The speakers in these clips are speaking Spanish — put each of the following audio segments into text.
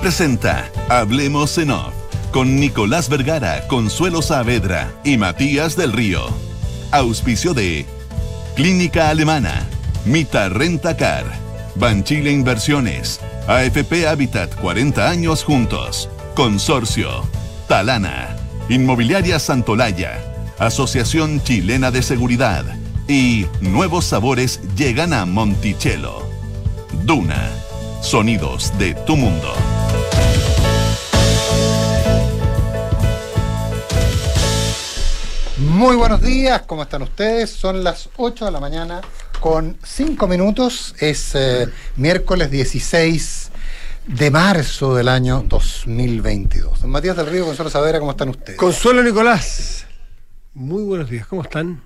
Presenta Hablemos en Off con Nicolás Vergara, Consuelo Saavedra y Matías del Río. Auspicio de Clínica Alemana, Mita Renta Car, Banchile Inversiones, AFP Habitat 40 años juntos, Consorcio, Talana, Inmobiliaria Santolaya, Asociación Chilena de Seguridad y Nuevos Sabores llegan a Monticello. Duna, sonidos de tu mundo. Muy buenos días, ¿cómo están ustedes? Son las 8 de la mañana con 5 minutos. Es eh, miércoles 16 de marzo del año 2022. Don Matías del Río, Consuelo Savera, ¿cómo están ustedes? Consuelo Nicolás. Muy buenos días, ¿cómo están?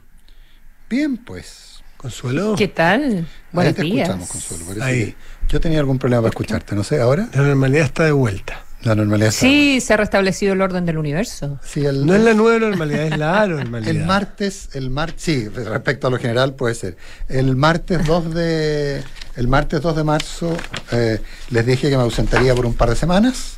Bien, pues. Consuelo. ¿Qué tal? Buenos Ahí te días. escuchamos, Consuelo. Ahí. Yo tenía algún problema para escucharte, no sé, ¿ahora? La normalidad está de vuelta. La normalidad está Sí, se ha restablecido el orden del universo. Sí, el, No es la nueva normalidad, es la normalidad. El martes, el mar, sí, respecto a lo general puede ser. El martes 2 de el martes 2 de marzo eh, les dije que me ausentaría por un par de semanas.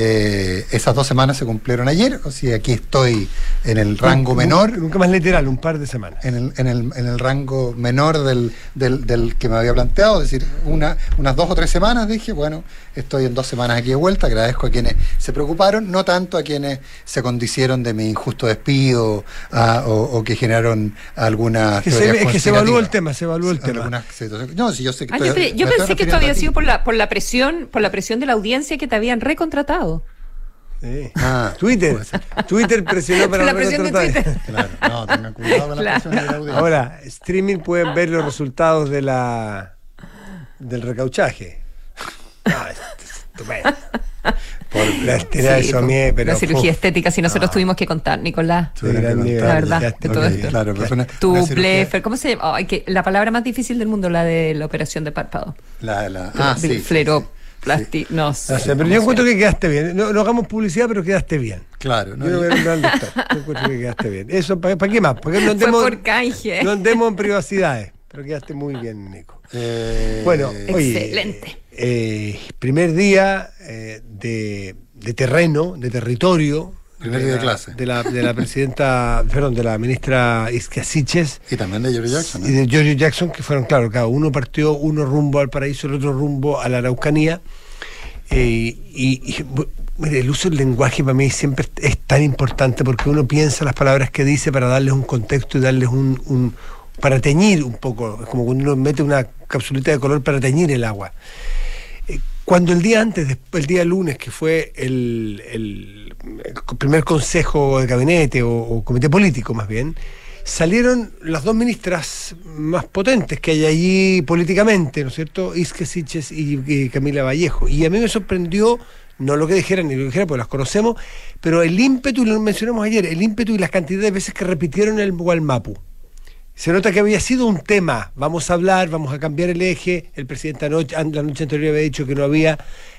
Eh, esas dos semanas se cumplieron ayer, o sea, aquí estoy en el rango Nunca- menor, Nunca más literal, un par de semanas. en el, en el, en el rango menor del, del, del que me había planteado, es decir, una, unas dos o tres semanas, dije, bueno, estoy en dos semanas aquí de vuelta, agradezco a quienes se preocuparon, no tanto a quienes se condicieron de mi injusto despido o, o que generaron algunas... Que se- teorías es que se evaluó el tema, se evaluó el tema. No, si yo sé que... Ah, yo estoy- yo pensé que esto había sido por la, por la presión, por la presión de la audiencia que te habían recontratado. Sí. Ah, Twitter. Twitter presionó para la presión de recontratar. Twitter. Claro, no, tengan cuidado con la Claro. presión de la audiencia. Ahora, streaming pueden ver los resultados de la del recauchaje. Ah, estupendo. Por la de Sí, eso a mí, pero. la cirugía uf, estética, si nosotros tuvimos que contar, Nicolás. de gran nivel. La verdad, de todo esto. Claro, Tu blefer, ¿cómo se llama? Que la palabra más difícil del mundo, la de la operación de párpado. La, la, ah, sí, sí, no sé. Pero yo encuentro que quedaste bien. No, no hagamos publicidad, pero quedaste bien. Claro, no, yo no yo- voy a encuentro que quedaste bien. Eso, ¿para, qué más? Porque no andemos, por canje. no andemos en privacidades. Pero quedaste muy bien, Nico. Eh, Bueno, oye, Excelente. eh, primer día eh, de, de terreno, de territorio. Primer día de la- clase. De la, de la presidenta, perdón, de la ministra Iskia Siches y también de George Jackson. ¿no? y de Giorgio Jackson, que fueron, claro, cada uno partió, uno rumbo al paraíso, el otro rumbo a la Araucanía. Eh, y, el uso del lenguaje para mí siempre es tan importante porque uno piensa las palabras que dice para darles un contexto y darles un, para teñir un poco, es como cuando uno mete una capsulita de color para teñir el agua. Eh, Cuando el día antes, el día lunes, que fue el primer consejo de gabinete o, o comité político más bien, salieron las dos ministras más potentes que hay allí políticamente, ¿no es cierto? Isque Siches y, Camila Vallejo. Y a mí me sorprendió, no lo que dijeran ni lo que dijeran, porque las conocemos, pero el ímpetu, lo mencionamos ayer, el ímpetu y las cantidades de veces que repitieron el Gualmapu. Se nota que había sido un tema. Vamos a hablar, vamos a cambiar el eje. El presidente anoche, an- la noche anterior había dicho que no había,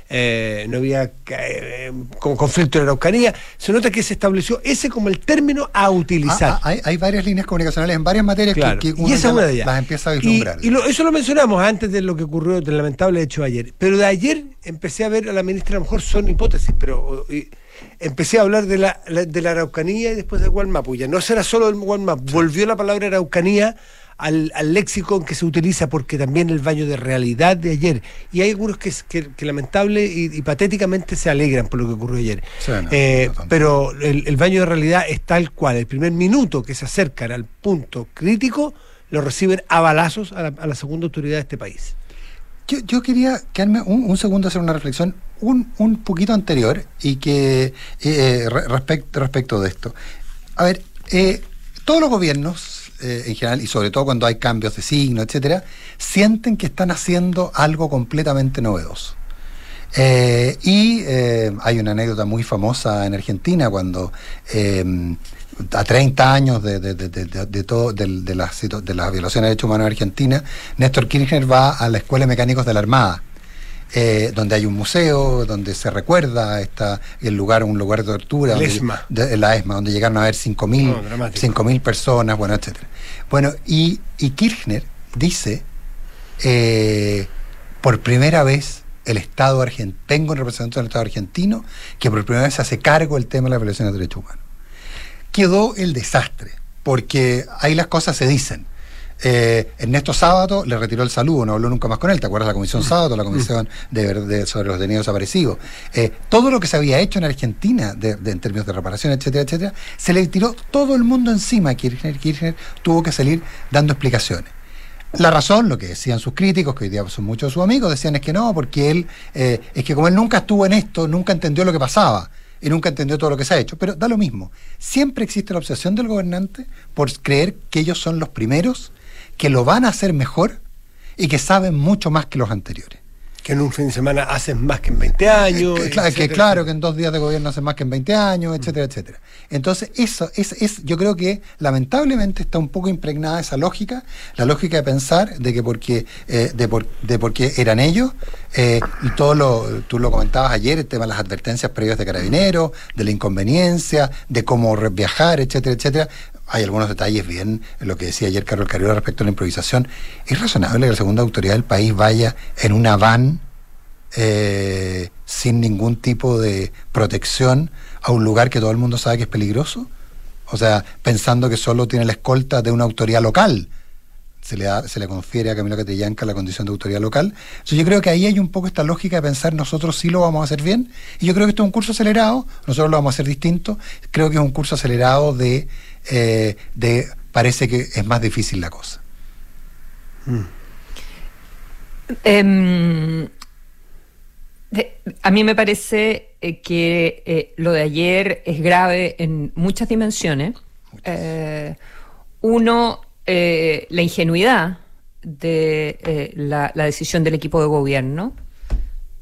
eh, no había eh, con conflicto en la Araucanía. Se nota que se estableció ese como el término a utilizar. Ah, ah, hay, hay varias líneas comunicacionales en varias materias que- Claro. que, y uno esa una de ellas. las empieza a vislumbrar. Y, lo- eso lo mencionamos antes de lo que ocurrió, del lamentable hecho ayer. Pero de ayer empecé a ver a la ministra, a lo mejor son hipótesis, pero y- empecé a hablar de la, de la Araucanía y después del Gualmapu. Ya no será solo el Gualmapu, volvió la palabra Araucanía al, al léxico en que se utiliza, porque también el baño de realidad de ayer. Y hay algunos que, que, que lamentable y, y patéticamente se alegran por lo que ocurrió ayer. Sí, no, Eh, no pero el, el baño de realidad es tal cual. El primer minuto que se acercan al punto crítico, lo reciben a balazos a la, a la segunda autoridad de este país. Yo, yo quería quedarme un, un segundo a hacer una reflexión un, un poquito anterior y que eh, re- respect- respecto de esto. A ver, eh, todos los gobiernos eh, en general y sobre todo cuando hay cambios de signo, etcétera, sienten que están haciendo algo completamente novedoso. Eh, y eh, hay una anécdota muy famosa en Argentina cuando eh, a 30 años de, de, las, de las violaciones de derechos humanos en Argentina, Néstor Kirchner va a la Escuela de Mecánicos de la Armada. Eh, donde hay un museo, donde se recuerda esta, el lugar, un lugar de tortura, El donde- ESMA. de- la ESMA, donde llegaron a haber 5.000 No, dramático. 5.000 personas, bueno, etcétera. Bueno, y, y Kirchner dice, eh, por primera vez el Estado argentino, tengo un representante del Estado argentino que por primera vez se hace cargo del tema de la violación de derechos humanos. Quedó el desastre, porque ahí las cosas se dicen. Eh, Ernesto Sábato le retiró el saludo, no habló nunca más con él. ¿Te acuerdas la comisión Sábato, la comisión de, de- sobre los detenidos desaparecidos? Eh, todo lo que se había hecho en Argentina, de, de- en términos de reparación, etcétera, etcétera, se le tiró todo el mundo encima. Kirchner, Kirchner tuvo que salir dando explicaciones. La razón, lo que decían sus críticos, que hoy día son muchos de sus amigos, decían es que no, porque él, eh, es que como él nunca estuvo en esto, nunca entendió lo que pasaba y nunca entendió todo lo que se ha hecho. Pero da lo mismo. Siempre existe la obsesión del gobernante por creer que ellos son los primeros, que lo van a hacer mejor y que saben mucho más que los anteriores. Que en un fin de semana haces más que en 20 años. Que, claro, que claro, que en dos días de gobierno hacen más que en 20 años, etcétera, etcétera. Entonces, eso es, es, yo creo que lamentablemente está un poco impregnada esa lógica, la lógica de pensar de que porque, eh, de, por, de porque eran ellos, eh, y todo lo, tú lo comentabas ayer, el tema de las advertencias previas de carabineros, de la inconveniencia, de cómo viajar, etcétera, etcétera. Hay algunos detalles bien, lo que decía ayer Carlos Carrera respecto a la improvisación. ¿Es razonable que la segunda autoridad del país vaya en una van eh, sin ningún tipo de protección a un lugar que todo el mundo sabe que es peligroso? O sea, pensando que solo tiene la escolta de una autoridad local. Se le, da- se le confiere a Camilo Catrillanca la condición de autoridad local. Entonces, yo creo que ahí hay un poco esta lógica de pensar nosotros sí lo vamos a hacer bien. Y yo creo que esto es un curso acelerado, nosotros lo vamos a hacer distinto. Creo que es un curso acelerado de, eh, de parece que es más difícil la cosa. Em, de- a mí me parece eh, que eh, lo de ayer es grave en muchas dimensiones. Uno, eh, la ingenuidad de eh, la, decisión del equipo de gobierno.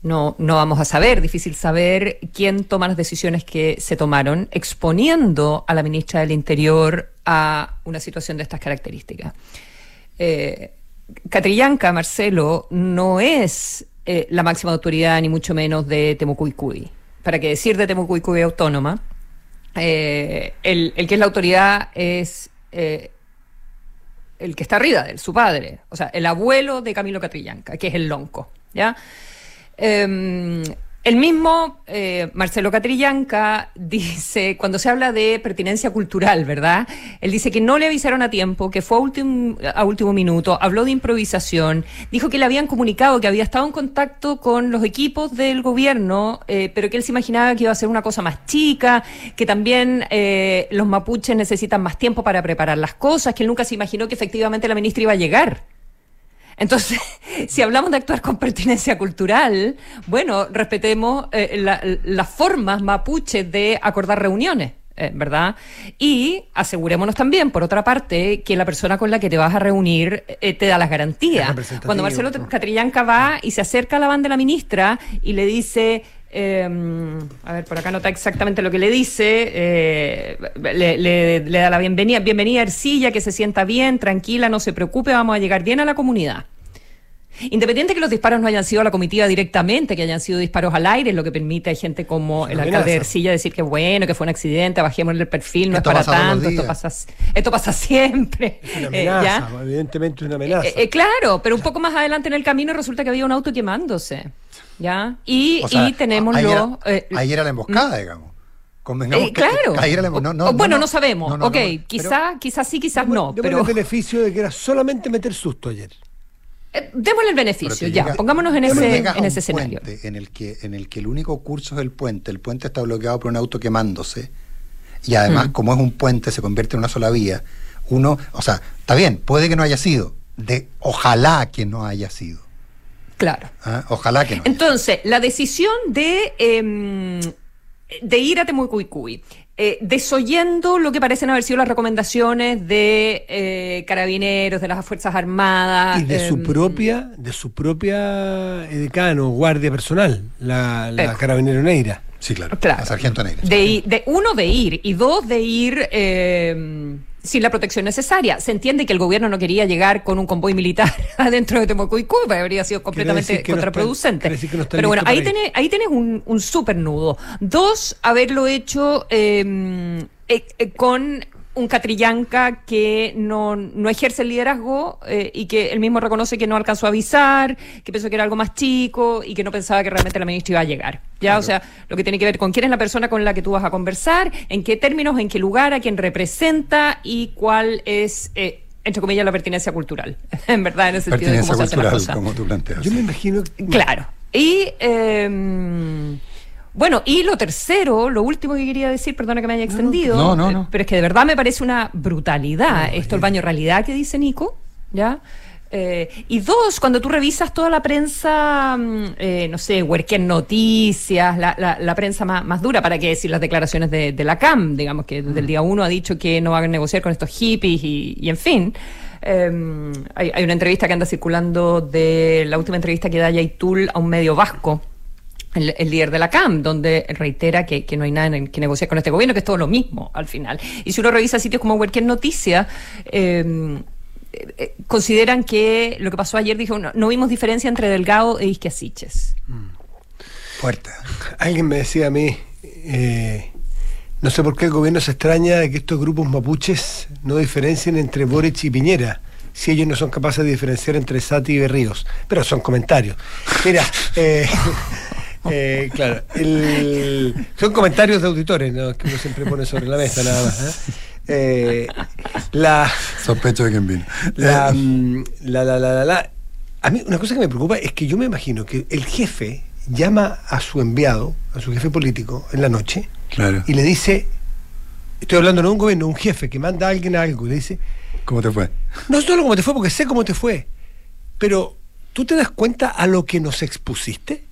No, no vamos a saber, difícil saber quién toma las decisiones que se tomaron, exponiendo a la ministra del Interior a una situación de estas características. Eh, Catrillanca, Marcelo, no es eh, la máxima autoridad, ni mucho menos de Temucuicui. Para qué decir de Temucuicui autónoma, eh, el, el que es la autoridad es el que está arriba de su padre, o sea, el abuelo de Camilo Catrillanca, que es el lonco, ¿ya? Eh, el mismo eh, Marcelo Catrillanca dice, cuando se habla de pertinencia cultural, ¿verdad? Él dice que no le avisaron a tiempo, que fue a último, a último minuto, habló de improvisación, dijo que le habían comunicado que había estado en contacto con los equipos del gobierno, eh, pero que él se imaginaba que iba a ser una cosa más chica, que también eh, los mapuches necesitan más tiempo para preparar las cosas, que él nunca se imaginó que efectivamente la ministra iba a llegar. Entonces, si hablamos de actuar con pertinencia cultural, bueno, respetemos eh, la- las formas mapuches de acordar reuniones. eh, ¿Verdad? Y asegurémonos también, por otra parte, que la persona con la que te vas a reunir eh, te da las garantías. Cuando Marcelo. Catrillanca va y se acerca a la banda de la ministra y le dice, eh, a ver, por acá nota exactamente lo que le dice, eh, le, le- le da la bienvenida, bienvenida Ercilla, que se sienta bien, tranquila, no se preocupe, vamos a llegar bien a la comunidad. Independiente que los disparos no hayan sido a la comitiva directamente, que hayan sido disparos al aire, lo que permite a gente como el alcalde de. Ercilla decir que bueno, que fue un accidente, bajemos el perfil, no Esto es para tanto, esto pasa, esto pasa siempre. Es una Eh, ¿ya? amenaza, evidentemente es una amenaza. Eh, eh, claro, pero un poco más adelante en el camino resulta que había un auto quemándose. ¿Ya? Y, O sea, y tenemos ahí era- los. eh, ahí era la emboscada, digamos. Convengamos eh, claro. que la no, no, bueno, no, no, sabemos. ok, quizás quizás sí, quizás no. Pero el beneficio de que era solamente meter susto ayer. eh, démosle el beneficio, ya. Pongámonos en ese, en ese escenario. En el, que, en el que el único curso es el puente, el puente está bloqueado por un auto quemándose, y además, Mm. como es un puente, se convierte en una sola vía. Uno, o sea, está bien, puede que no haya sido, de ojalá que no haya sido. Claro. ¿ah? Ojalá que no. haya Entonces, la decisión de, em, de ir a Temucuicui, eh, desoyendo lo que parecen haber sido las recomendaciones de eh, carabineros, de las Fuerzas Armadas. y de su em, propia, de su propia eh, decano, guardia personal, la, la Eh. carabinero Neira. Sí, claro. Claro. La sargento negra. De, i- de uno, de ir, y dos, de ir eh, sin la protección necesaria. Se entiende que el gobierno no quería llegar con un convoy militar adentro de Temucuicú, porque habría sido completamente no está- contraproducente. no Pero bueno, ahí ir. tenés, ahí tenés un, un súper nudo. Dos, haberlo hecho eh, eh, eh, con un Catrillanca que no, no ejerce el liderazgo eh, y que él mismo reconoce que no alcanzó a avisar, que pensó que era algo más chico y que no pensaba que realmente la ministra iba a llegar. Ya, o sea, lo que tiene que ver con quién es la persona con la que tú vas a conversar, en qué términos, en qué lugar, a quién representa y cuál es eh, entre comillas, la pertinencia cultural, en verdad, en el sentido de cómo se hacen las cosas. como tú planteas. Yo me imagino... Claro. Y... Eh, bueno, y lo tercero, lo último que quería decir, perdona que me haya extendido, no, no, no. pero es que de verdad me parece una brutalidad esto, el baño realidad que dice Nico, ¿ya? Eh, y dos, cuando tú revisas toda la prensa, mm, eh, no sé, Huerquén Noticias, la, la, la, prensa más, más, dura, para qué decir las declaraciones de, de, la CAM, digamos que desde el mm. día uno ha dicho que no va a negociar con estos hippies y, y en fin. Eh, hay, hay, una entrevista que anda circulando de la última entrevista que da Yaitul a un medio vasco. El, líder de la CAM, donde reitera que, no hay nada en que negociar con este gobierno, que es todo lo mismo al final. Y si uno revisa sitios como Huerquén Noticias, eh, eh, consideran que lo que pasó ayer, dijo, no, no vimos diferencia entre Delgado e Isquiasiches. Mm. Fuerte. Alguien me decía a mí, eh, no sé por qué el gobierno se extraña de que estos grupos mapuches no diferencien entre Boric y Piñera si ellos no son capaces de diferenciar entre Sati y Berríos. Pero son comentarios. Mira, eh, eh, claro, el, son comentarios de auditores ¿no? que uno siempre pone sobre la mesa nada más. ¿eh? Eh, la, Sospecho de quién vino. La, la, la, la, la, A mí una cosa que me preocupa es que yo me imagino que el jefe llama a su enviado, a su jefe político, en la noche, claro. y le dice, estoy hablando no de un gobierno, un jefe que manda a alguien a algo, y le dice, ¿cómo te fue? No solo cómo te fue, porque sé cómo te fue, pero ¿tú te das cuenta a lo que nos expusiste?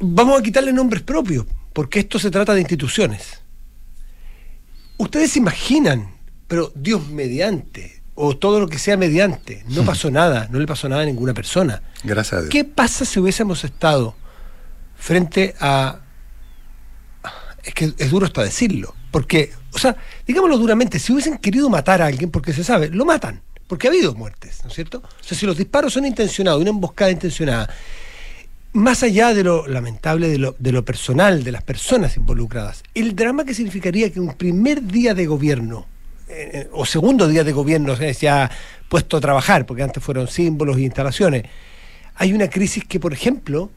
Vamos a quitarle nombres propios, porque esto se trata de instituciones. Ustedes se imaginan, pero Dios mediante, o todo lo que sea mediante, no pasó nada, no le pasó nada a ninguna persona. Gracias a Dios. ¿Qué pasa si hubiésemos estado frente a... Es que es duro hasta decirlo, porque, o sea, digámoslo duramente, si hubiesen querido matar a alguien, porque se sabe, lo matan, porque ha habido muertes, ¿no es cierto? O sea, si los disparos son intencionados, una emboscada intencionada, más allá de lo lamentable, de lo, de lo, personal, de las personas involucradas, el drama que significaría que un primer día de gobierno, eh, o segundo día de gobierno, se ya puesto a trabajar, porque antes fueron símbolos e instalaciones, hay una crisis que, por ejemplo,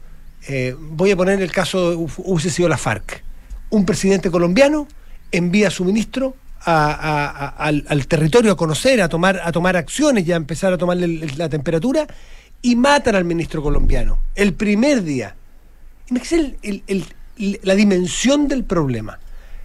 eh, voy a poner el caso, hubiese sido la FARC. Un presidente colombiano envía a su ministro a, al, territorio a conocer, a tomar, a tomar acciones y a empezar a tomarle la temperatura y matan al ministro colombiano el primer día. Imagínense el, el, el, la dimensión del problema.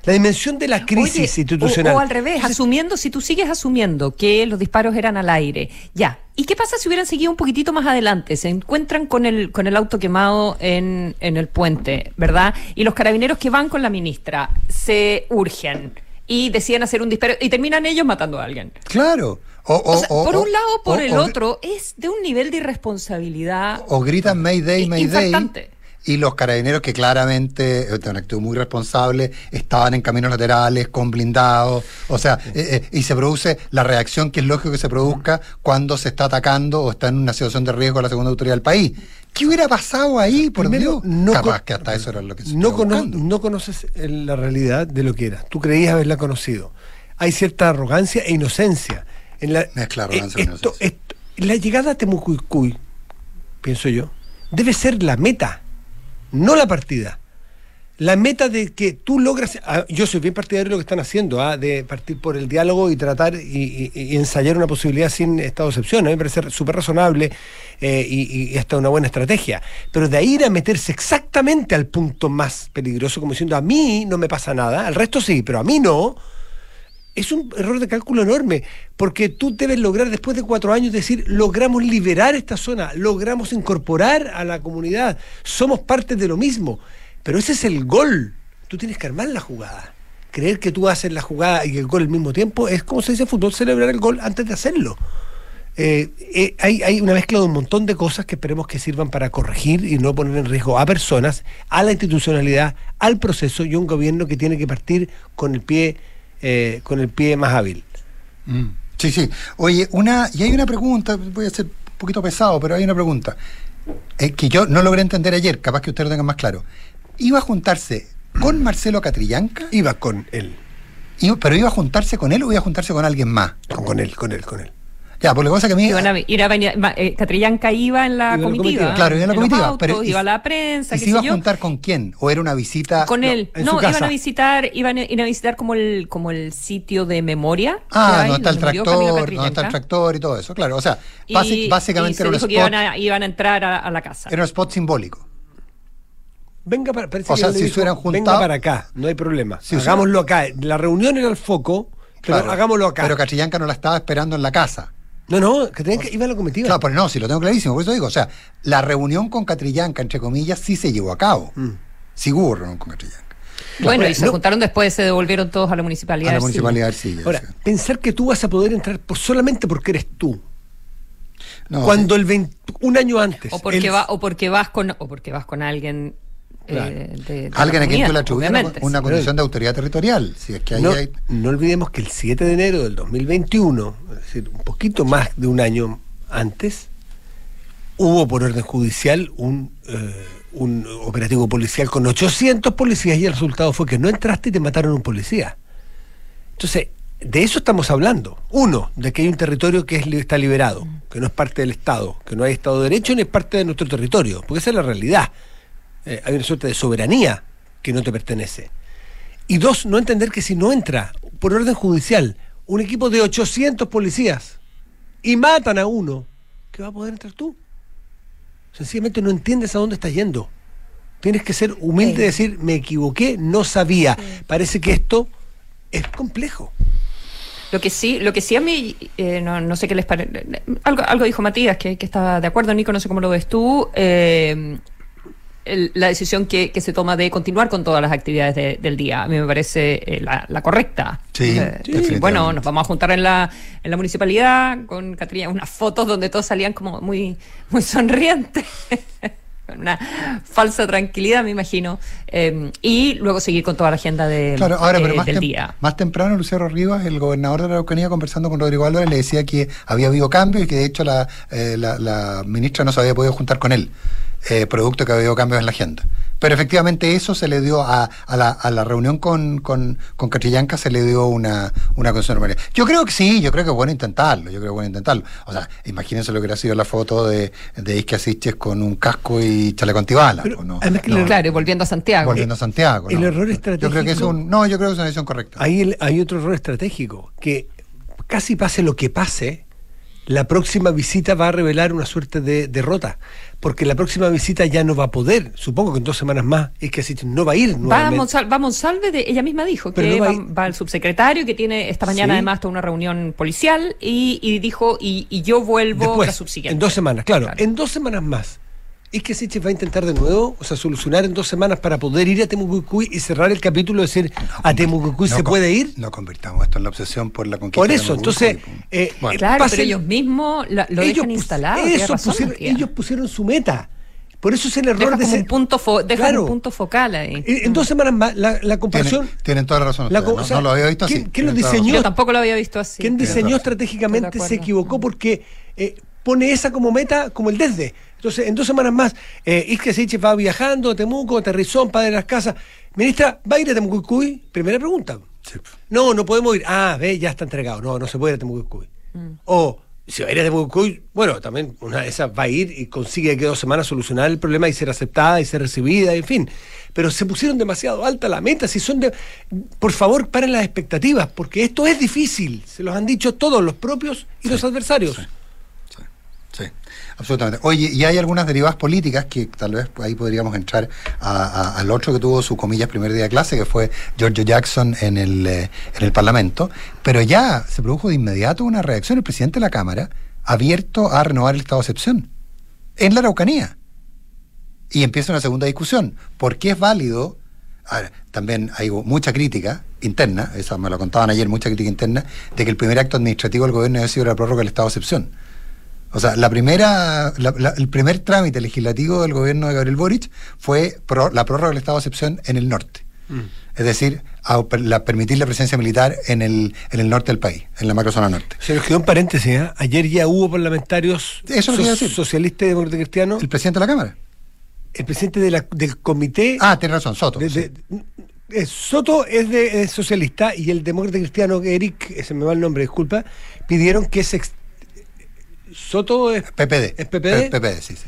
La dimensión de la crisis Oye, institucional. O, o, al revés, Entonces, asumiendo, si tú sigues asumiendo que los disparos eran al aire, ya. ¿Y qué pasa si hubieran seguido un poquitito más adelante? Se encuentran con el, con el auto quemado en, en el puente, ¿verdad? Y los carabineros que van con la ministra se urgen y deciden hacer un disparo y terminan ellos matando a alguien. Claro. O, o, o sea, por un lado o por el otro, es de un nivel de irresponsabilidad. O gritan Mayday, Mayday. Impactante. Y los carabineros que claramente, de una actitud muy responsable, estaban en caminos laterales, con blindados, o sea, eh, eh, y se produce la reacción que es lógico que se produzca cuando se está atacando o está en una situación de riesgo a la segunda autoridad del país. ¿Qué hubiera pasado ahí? Por Primero, Dios? no Capaz que hasta eso era lo que se no, cono no conoces la realidad de lo que era. Tú creías haberla conocido. Hay cierta arrogancia e inocencia. En la, Mezcla arrogancia eh, esto, esto, la llegada a Temucuicuy, pienso yo, debe ser la meta, no la partida. La meta de que tú logras, ah, yo soy bien partidario de lo que están haciendo, ah, de partir por el diálogo y tratar y, y, y, ensayar una posibilidad sin estado de excepción, a mí me parece súper razonable eh, y, y, hasta una buena estrategia. Pero de ahí ir a meterse exactamente al punto más peligroso, como diciendo, a mí no me pasa nada, al resto sí, pero a mí no, es un error de cálculo enorme, porque tú debes lograr después de cuatro años decir, logramos liberar esta zona, logramos incorporar a la comunidad, somos parte de lo mismo, pero ese es el gol, tú tienes que armar la jugada. Creer que tú haces la jugada y el gol al mismo tiempo es como se dice en fútbol, celebrar el gol antes de hacerlo. Eh, eh, hay, hay, una mezcla de un montón de cosas que esperemos que sirvan para corregir y no poner en riesgo a personas, a la institucionalidad, al proceso y un gobierno que tiene que partir con el pie eh, con el pie más hábil. Mm. Sí, sí. Oye, una y hay una pregunta, voy a ser un poquito pesado, pero hay una pregunta eh, que yo no logré entender ayer, capaz que usted lo tenga más claro. ¿Iba a juntarse con Marcelo Catrillanca? Iba con él. Y- pero iba a juntarse con él o iba a juntarse con alguien más. Con, con él, con él, con él. Ya, por la cosa que a mí. Iban a ir a venir- eh, Catrillanca iba en la Iba en comitiva. comitiva. Claro, iba en la los comitiva, autos, pero- y- iba a la prensa, ¿Y qué se iba sé a yo. juntar con quién? ¿O era una visita? Con él. en No, su iban casa. a visitar, iban a ir a visitar como el, como el sitio de memoria. que Ah, no está el donde tractor, no está el tractor y todo eso, claro. O sea, Y- basi- y básicamente se era un, dijo spot, que iban a, iban a entrar a, a la casa. era un spot simbólico. Venga para, parece O que sea, no si dijo, hubieran Venga juntado- para acá, no hay problema. Si hagámoslo acá. La reunión era el foco, pero Claro. hagámoslo acá. Pero Catrillanca no la estaba esperando en la casa. No, no, que tenía que iba a la comitiva. Claro, pero no, si lo tengo clarísimo, por eso digo, o sea, la reunión con Catrillanca, entre comillas, sí se llevó a cabo. Mm. Sí hubo reunión con Catrillanca. bueno, Ahora, y se no- juntaron después, se devolvieron todos a la municipalidad. A la municipalidad de Ercilla, Ahora, sí. pensar que tú vas a poder entrar por, solamente porque eres tú. No, cuando el 20 un año antes. O porque, el- va, o porque vas con o porque vas con alguien eh, Claro. de, de Alguien la a quien tú le comunidad, atribuyes una, obviamente, una sí. condición de autoridad territorial. Si es que ahí no, hay. no olvidemos que el 7 de enero del 2021, es decir, un poquito más de un año antes, hubo por orden judicial un, eh, un operativo policial con 800 policías y el resultado fue que no entraste y te mataron un policía. Entonces, de eso estamos hablando. Uno, de que hay un territorio que es, está liberado, que no es parte del Estado, que no hay Estado de Derecho ni es parte de nuestro territorio, porque esa es la realidad. Eh, hay una suerte de soberanía que no te pertenece. Y dos, no entender que si no entra por orden judicial un equipo de 800 policías y matan a uno, ¿qué va a poder entrar tú? Sencillamente no entiendes a dónde estás yendo. Tienes que ser humilde y Sí. decir, me equivoqué, no sabía. Parece que esto es complejo. Lo que sí, lo que sí a mí, eh, no, no sé qué les parece. Algo, algo dijo Matías, que, que estaba de acuerdo, Nico, no sé cómo lo ves tú. eh, el- la decisión que, que se toma de continuar con todas las actividades de- del día. A mí me parece eh, la, la correcta. Sí, Eh, bueno, nos vamos a juntar en la, en la municipalidad con Catrina, unas fotos donde todos salían como muy, muy sonrientes. Con una falsa tranquilidad, me imagino. eh, y luego seguir con toda la agenda de, Claro, ahora, eh, pero más, del día. más temprano, Lucero Rivas, el gobernador de la Araucanía, conversando con Rodrigo Álvarez, le decía que había habido cambios y que de hecho la, eh, la, la ministra no se había podido juntar con él, eh, producto que había habido cambios en la agenda. Pero efectivamente eso se le dio a, a, la, a la reunión con, con, con Catrillanca, se le dio una, una concesión normalidad. Yo creo que sí, yo creo que es bueno intentarlo, yo creo que es bueno intentarlo. O sea, imagínense lo que hubiera sido la foto de, de Isque Asiches con un casco y chaleco antibalas. Pero, no, además que no, le- Claro, y volviendo a Santiago. volviendo a Santiago. el no. error Yo creo que es estratégico- un, no, yo creo que es una decisión correcta. Ahí el- hay otro error estratégico, que casi pase lo que pase, la próxima visita va a revelar una suerte de derrota, porque la próxima visita ya no va a poder, supongo que en dos semanas más, es que así no va a ir Va a. Monsal- va a Monsalve, de, ella misma dijo Pero que no va va, va el subsecretario, que tiene esta mañana Sí. además toda una reunión policial, y, y dijo, y, y yo vuelvo Después, la subsiguiente. en dos semanas, claro, Claro. en dos semanas más. Es que Siches va a intentar de nuevo, o sea, solucionar en dos semanas para poder ir a Temucuicuy y cerrar el capítulo, decir, a Temucuicuy No se puede ir. No convirtamos esto en la obsesión por la conquista. Por de eso, Temucuicuy, entonces, eh, Bueno, Claro, pasen- pero ellos mismos lo dejan pus- instalado. eso razón, pusieron- ellos pusieron su meta. Por eso es el error Deja de ser- un punto, fo- deja Claro. un punto focal ahí. En, en dos semanas más, la, la comparación. tienen, tienen toda la razón. la ustedes, co- no, o sea, no lo había visto ¿quién- así. quién lo diseñó? Yo tampoco lo había visto así. Tienes diseñó estratégicamente de se equivocó porque eh, pone esa como meta, como el desde. Entonces, en dos semanas más, eh, Isque va viajando, Temuco, Aterrizón, Padre de las Casas. Ministra, ¿va a ir a Temucuicuy? Primera pregunta. Sí. No, no podemos ir. Ah, ve, ya está entregado. No, no se puede ir a Temucuicuy. Mm. O si va a ir a Temucuicuy, bueno, también una de esas va a ir y consigue que dos semanas solucionar el problema y ser aceptada y ser recibida, en fin. Pero se pusieron demasiado alta la meta. Si son de. Por favor, paren las expectativas, porque esto es difícil. Se los han dicho todos, los propios y los adversarios. Sí, absolutamente. Oye, y hay algunas derivadas políticas que tal vez ahí podríamos entrar a- al otro que tuvo su comillas primer día de clase, que fue Giorgio Jackson en el, eh, en el Parlamento, pero ya se produjo de inmediato una reacción. El presidente de la Cámara abierto a renovar el estado de excepción en la Araucanía. Y empieza una segunda discusión. ¿Por qué es válido? También hay mucha crítica interna, esa me lo contaban ayer, mucha crítica interna, de que el primer acto administrativo del gobierno había sido la prórroga del estado de excepción. O sea, la primera, la- la- el primer trámite legislativo del gobierno de Gabriel Boric fue pro- la prórroga del estado de excepción en el norte. Es decir, a- la- permitir la presencia militar en el, en el norte del país, en la macrozona norte. Se nos quedó un paréntesis. ¿eh? Ayer ya hubo parlamentarios Eso a decir. socialistas y demócratas cristianos. El presidente de la Cámara. El presidente de la- del comité Ah, tiene razón, Soto. de- sí. de- eh, Soto es, de, es socialista y el demócrata cristiano Eric, ese me va el nombre, disculpa, pidieron que se... Soto es PPD. ¿Es PPD? P- PPD, sí, sí.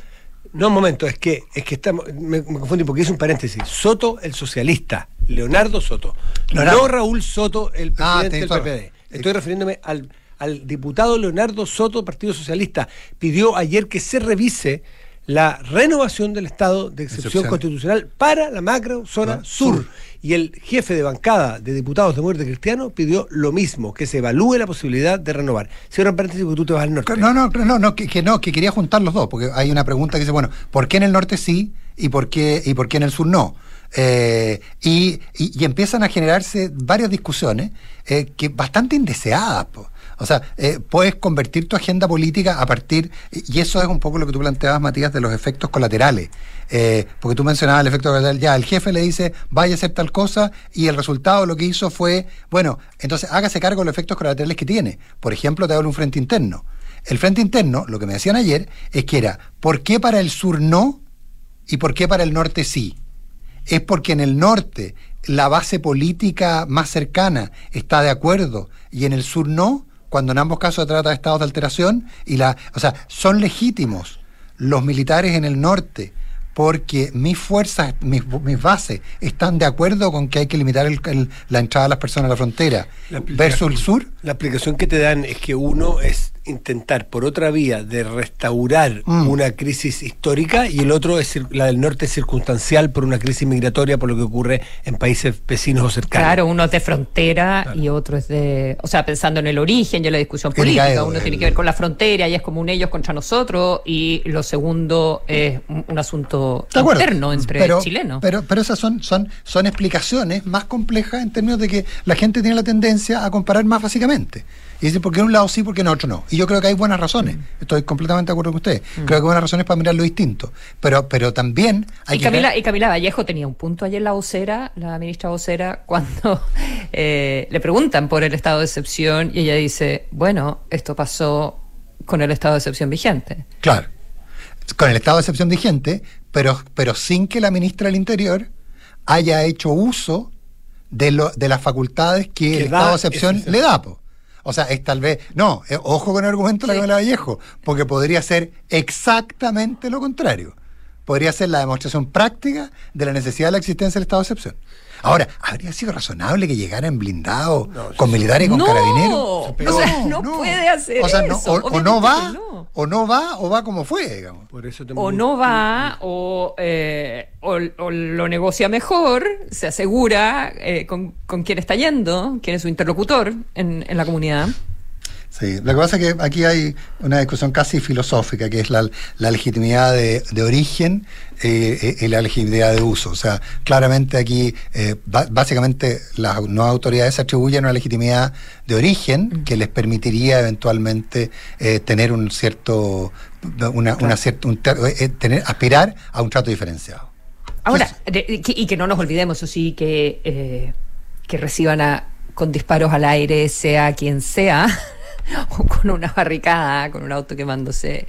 No, un momento, es que, es que estamos, me, me confundí porque es un paréntesis. Soto, el socialista. Leonardo Soto. Leonardo. No Raúl Soto, el Ah, presidente del PPD. Estoy refiriéndome al, al diputado Leonardo Soto, Partido Socialista. Pidió ayer que se revise la renovación del estado de excepción constitucional para la macro zona Ah, sur. sur. Y el jefe de bancada de diputados de Muerte Cristiano pidió lo mismo, que se evalúe la posibilidad de renovar. Cierro paréntesis porque tú te vas al norte. No, no, no, no, que, no, que quería juntar los dos, porque hay una pregunta que dice, bueno, ¿por qué en el norte sí y por qué, y por qué en el sur no? Eh, y, y- y empiezan a generarse varias discusiones eh, que bastante indeseadas. po. O sea, eh, puedes convertir tu agenda política a partir, y eso es un poco lo que tú planteabas, Matías, de los efectos colaterales. Eh, porque tú mencionabas el efecto colateral, ya, el jefe le dice, vaya a hacer tal cosa, y el resultado lo que hizo fue, bueno, entonces hágase cargo de los efectos colaterales que tiene. Por ejemplo, te hablo un frente interno. El frente interno, lo que me decían ayer, es que era, ¿por qué para el sur no y por qué para el norte sí? es porque en el norte la base política más cercana está de acuerdo y en el sur no, cuando en ambos casos se trata de estados de alteración y la, o sea, son legítimos los militares en el norte porque mis fuerzas, mis, mis bases están de acuerdo con que hay que limitar el- el- la entrada de las personas a la frontera La- versus el sur. La explicación que te dan es que uno es intentar por otra vía de restaurar Mm. una crisis histórica y el otro es la del norte circunstancial por una crisis migratoria por lo que ocurre en países vecinos o cercanos. Claro, uno es de frontera y otro es de. O sea, pensando en el origen y en la discusión política. Uno el- tiene que ver con la frontera y es como un ellos contra nosotros. Y lo segundo es un, un asunto interno entre pero, chilenos. Pero, pero esas son, son, son explicaciones más complejas en términos de que la gente tiene la tendencia a comparar más básicamente. Y decir, ¿por qué en un lado sí, por qué en otro no? Y yo creo que hay buenas razones. Mm. Estoy completamente de acuerdo con usted. Creo que hay buenas razones para mirar lo distinto. Pero, pero también hay y, que Camila, ver- y Camila Vallejo tenía un punto ayer la vocera, la ministra vocera, cuando eh, le preguntan por el estado de excepción y ella dice, bueno, esto pasó con el estado de excepción vigente. Claro. Con el estado de excepción vigente, pero, pero sin que la ministra del Interior haya hecho uso de, lo, de las facultades que, Que el estado de excepción le da. po. O sea, es tal vez. No, eh, ojo con el argumento de la. Camila Vallejo, porque podría ser exactamente lo contrario. Podría ser la demostración práctica de la necesidad de la existencia del estado de excepción. Ahora, ¿habría sido razonable que llegara en blindado con militares y con No, carabineros? o sea, no puede hacer o sea, no, eso, o- no va, no. o no va, o va como fue, digamos. Por eso te o no va o, eh, o, o lo negocia mejor, se asegura eh, con, con quién está yendo, quién es su interlocutor en, en la comunidad. Sí, lo que pasa es que aquí hay una discusión casi filosófica, que es la, la legitimidad de, de origen eh, eh, y la legitimidad de uso. O sea, claramente aquí, eh, básicamente, las nuevas autoridades se atribuyen una legitimidad de origen que les permitiría eventualmente eh, tener un cierto, una, una cierta, un tener, aspirar a un trato diferenciado. Ahora, de- y que no nos olvidemos, eso sí, que, que reciban a, con disparos al aire, sea quien sea, o con una barricada, con un auto quemándose.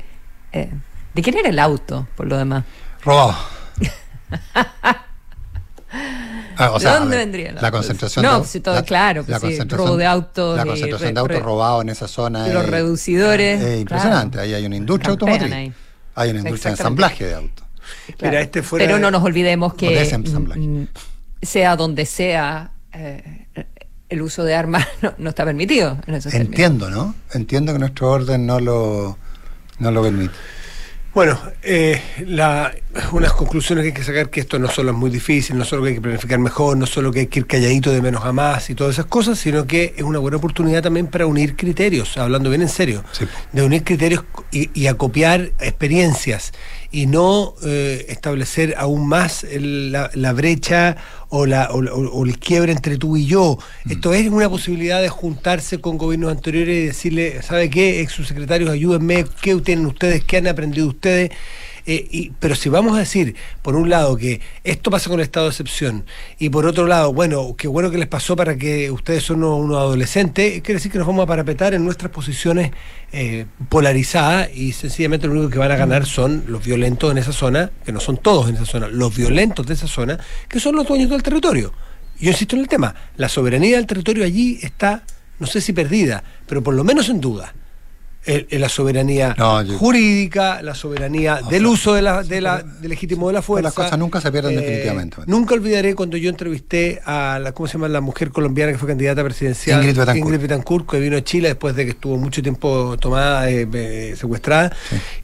eh, ¿De quién era el auto, por lo demás? Robado. Ah, o ¿De sea, dónde ver, vendría el La auto? concentración No, de, todo claro, pues sí, robo de autos La concentración de autos robados en esa zona. los es- reducidores, Es impresionante. claro. Ahí hay una industria Campean automotriz. ahí. Hay una industria de ensamblaje de autos. Mira, este fuera Pero no nos olvidemos O que mm, sea donde sea, eh, el uso de armas no, no está permitido en esos términos. Entiendo, ¿no? Entiendo que nuestro orden no lo, no lo permite. Bueno, eh, la, unas conclusiones que hay que sacar que esto no solo es muy difícil, no solo que hay que planificar mejor, no solo que hay que ir calladito de menos a más y todas esas cosas, sino que es una buena oportunidad también para unir criterios, hablando bien en serio, Sí. de unir criterios y, y acopiar experiencias y no eh, establecer aún más el- la, la brecha o, la, o, o- o el quiebre entre tú y yo. Esto es una posibilidad de juntarse con gobiernos anteriores y decirle, ¿sabe qué? Ex subsecretarios, ayúdenme, ¿qué tienen ustedes? ¿Qué han aprendido ustedes? Eh, y- pero si vamos a decir, por un lado, que esto pasa con el estado de excepción, y por otro lado, bueno, qué bueno que les pasó para que ustedes son unos, adolescentes, quiere decir que nos vamos a parapetar en nuestras posiciones eh, polarizadas y sencillamente lo único que van a ganar son los violentos en esa zona, que no son todos en esa zona, los violentos de esa zona, que son los dueños del territorio. yo insisto en el tema, la soberanía del territorio allí está, no sé si perdida, pero por lo menos en duda la soberanía jurídica, la soberanía del uso de la, de la, del legítimo de la fuerza. Las cosas nunca se pierden eh, definitivamente. Nunca olvidaré cuando yo entrevisté a la, ¿cómo se llama? la mujer colombiana que fue candidata presidencial, Ingrid Betancourt, que vino a Chile después de que estuvo mucho tiempo tomada, eh, secuestrada,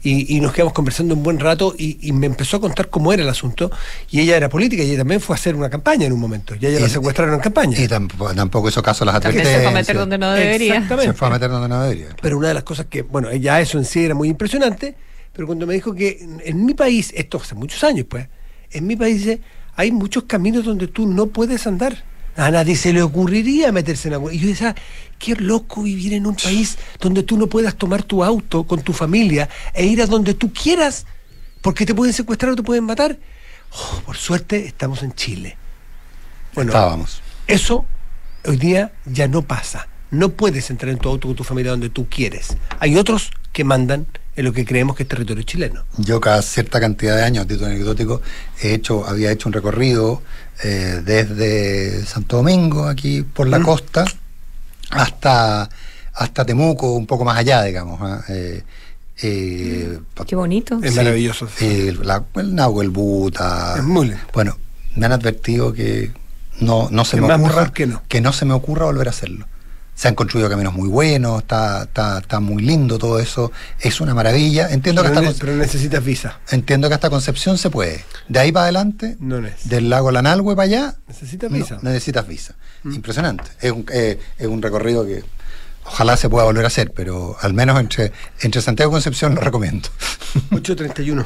y, nos quedamos conversando un buen rato y, me empezó a contar cómo era el asunto. Y ella era política y ella también fue a hacer una campaña en un momento. Y ella la secuestraron en campaña. Y tampoco, tampoco hizo caso a las advertencias. Se fue a meter donde no debería. Se fue a meter donde no debería. Pero una de las cosas que, bueno, ya eso en sí era muy impresionante, pero cuando me dijo que en, mi país, esto hace muchos años pues, en mi país hay muchos caminos donde tú no puedes andar. A nadie se le ocurriría meterse en agua. Y yo decía, qué loco vivir en un país donde tú no puedas tomar tu auto con tu familia e ir a donde tú quieras, porque te pueden secuestrar o te pueden matar. Oh, por suerte estamos en Chile. Bueno, Estábamos. Eso hoy día ya no pasa. No puedes entrar en tu auto con tu familia donde tú quieres. Hay otros que mandan en lo que creemos que es territorio chileno. Yo cada cierta cantidad de años, a título anecdótico, he hecho, había hecho un recorrido eh, desde Santo Domingo, aquí por la costa, hasta, hasta Temuco, un poco más allá, digamos. ¿ah? Eh, eh, Qué bonito. Es maravilloso. el Nahuel Buta. Es muy Bueno, me han advertido que no, no se me ocurra que no. que no se me ocurra volver a hacerlo se han construido caminos muy buenos, está, está, está muy lindo todo eso, es una maravilla. Entiendo pero, que hasta, pero necesitas visa. Entiendo que hasta Concepción se puede. De ahí para adelante, del lago Lanalhue para allá, necesitas visa. necesitas visa. Mm. Impresionante. Es un, eh, es un recorrido que ojalá se pueda volver a hacer, pero al menos entre, entre Santiago y Concepción lo recomiendo. 831.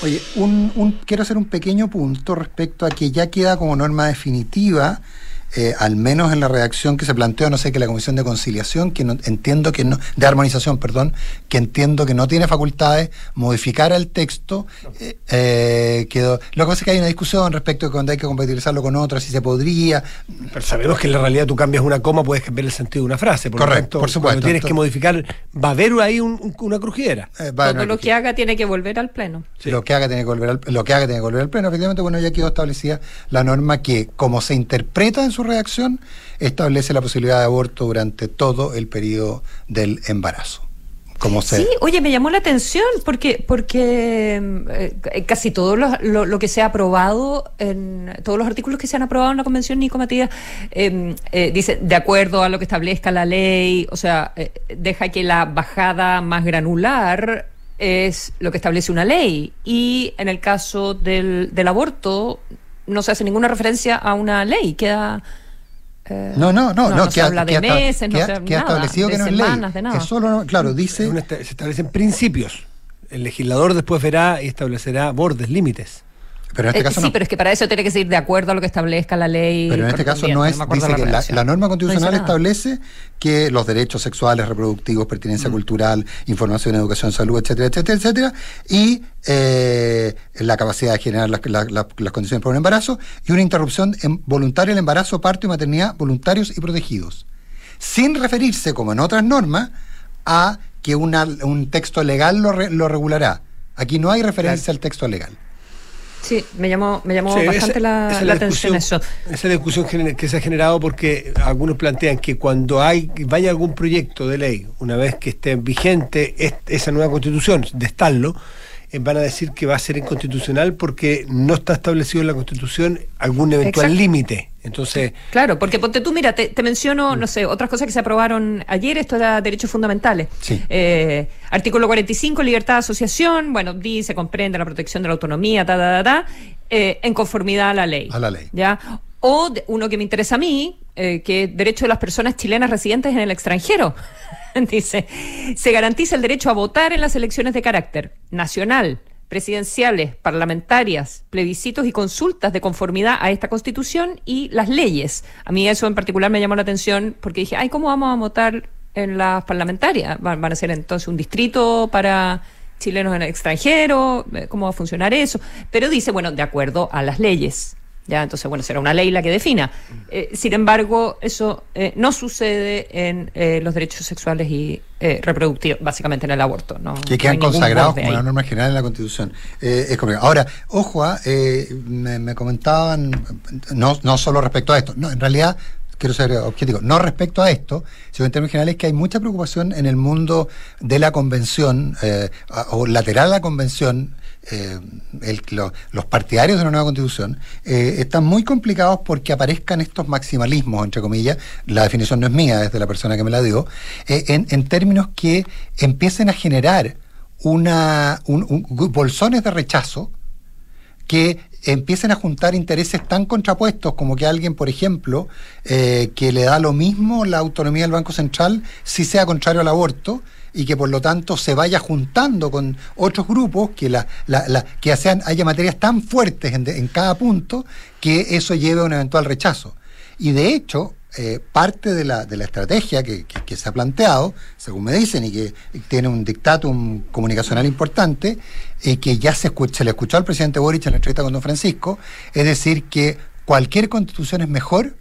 Oye, un, quiero hacer un pequeño punto respecto a que ya queda como norma definitiva eh, al menos en la redacción que se planteó, no sé, que la Comisión de Conciliación, que no, entiendo que no, de armonización, perdón, que entiendo que no tiene facultades, modificar el texto, eh, eh, quedó. Lo que pasa es que hay una discusión respecto de cuando hay que compatibilizarlo con otras, si se podría. Pero sabemos que en la realidad tú cambias una coma, puedes cambiar el sentido de una frase. Por Correcto, por supuesto. Cuando tienes que modificar, va a haber ahí una crujera. Todo lo que haga tiene que volver al Pleno. Lo que haga tiene que volver al, lo que haga tiene que volver al Pleno. Efectivamente, bueno, ya quedó establecida la norma que, como se interpreta en su reacción establece la posibilidad de aborto durante todo el periodo del embarazo. Como Sí, oye, me llamó la atención porque porque eh, casi todo lo, que se ha aprobado, en todos los artículos que se han aprobado en la Convención Nico Matías, em, eh, dice, de acuerdo a lo que establezca la ley, o sea, eh, deja que la bajada más granular es lo que establece una ley. Y en el caso del, del aborto, no se hace ninguna referencia a una ley, queda no, no, no, no, que habla de meses, no que ha establecido que no es ley. Que solo, claro, dice. se establecen principios. El legislador después verá y establecerá bordes, límites. Pero en este eh, caso sí, pero es que para eso tiene que seguir de acuerdo a lo que establezca la ley. Pero en este caso no es. dice que la, norma constitucional establece que los derechos sexuales, reproductivos, pertinencia mm. cultural, información, educación, salud, etcétera, etcétera, etcétera, y eh, la capacidad de generar las, condiciones para un embarazo y una interrupción voluntaria del embarazo, parto y maternidad voluntarios y protegidos. Sin referirse, como en otras normas, a que un texto legal lo, lo regulará. Aquí no hay referencia al texto legal. Sí, me llamó, me llamó bastante la, atención eso. Esa discusión que se ha generado porque algunos plantean que cuando hay vaya algún proyecto de ley, una vez que esté vigente esa nueva constitución, de estarlo, eh, van a decir que va a ser inconstitucional porque no está establecido en la Constitución algún eventual límite. Entonces, claro, porque ponte tú, mira, te, menciono, no sé, otras cosas que se aprobaron ayer, esto era derechos fundamentales. Eh, artículo 45, libertad de asociación, bueno, dice, comprende la protección de la autonomía, ta, ta, ta, ta eh, en conformidad a la ley. A la ley. ¿Ya? O uno que me interesa a mí, que es derecho de las personas chilenas residentes en el extranjero. Dice, se garantiza el derecho a votar en las elecciones de carácter nacional, presidenciales, parlamentarias, plebiscitos y consultas de conformidad a esta constitución y las leyes. A mí eso en particular me llamó la atención porque dije, ay, ¿cómo vamos a votar en las parlamentarias? ¿Van, a ser entonces un distrito para chilenos en el extranjero? ¿Cómo va a funcionar eso? Pero dice, bueno, de acuerdo a las leyes. ¿Ya? Entonces, bueno, será una ley la que defina. Eh, sin embargo, eso eh, no sucede en eh, los derechos sexuales y reproductivos, básicamente en el aborto. ¿no? Que quedan consagrados como la norma general en la Constitución. es Ahora, ojo, ah, me, me, comentaban, no, no solo respecto a esto, no, en realidad quiero ser objetivo, no respecto a esto, sino en términos generales que hay mucha preocupación en el mundo de la convención o lateral a la convención eh, los partidarios de una nueva constitución eh, están muy complicados porque aparezcan estos maximalismos, entre comillas, la definición no es mía, es de la persona que me la dio, eh, en, términos que empiecen a generar una, bolsones de rechazo que empiecen a juntar intereses tan contrapuestos como que alguien, por ejemplo, que le da lo mismo la autonomía del Banco Central si sea contrario al aborto, y que por lo tanto se vaya juntando con otros grupos que la, que haya materias tan fuertes en, cada punto que eso lleve a un eventual rechazo. Y de hecho, eh, parte de la, de la estrategia que, se ha planteado, según me dicen, y que tiene un dictatum comunicacional importante, eh, que ya se, se le escuchó al presidente Boric en la entrevista con don Francisco, es decir, que cualquier constitución es mejor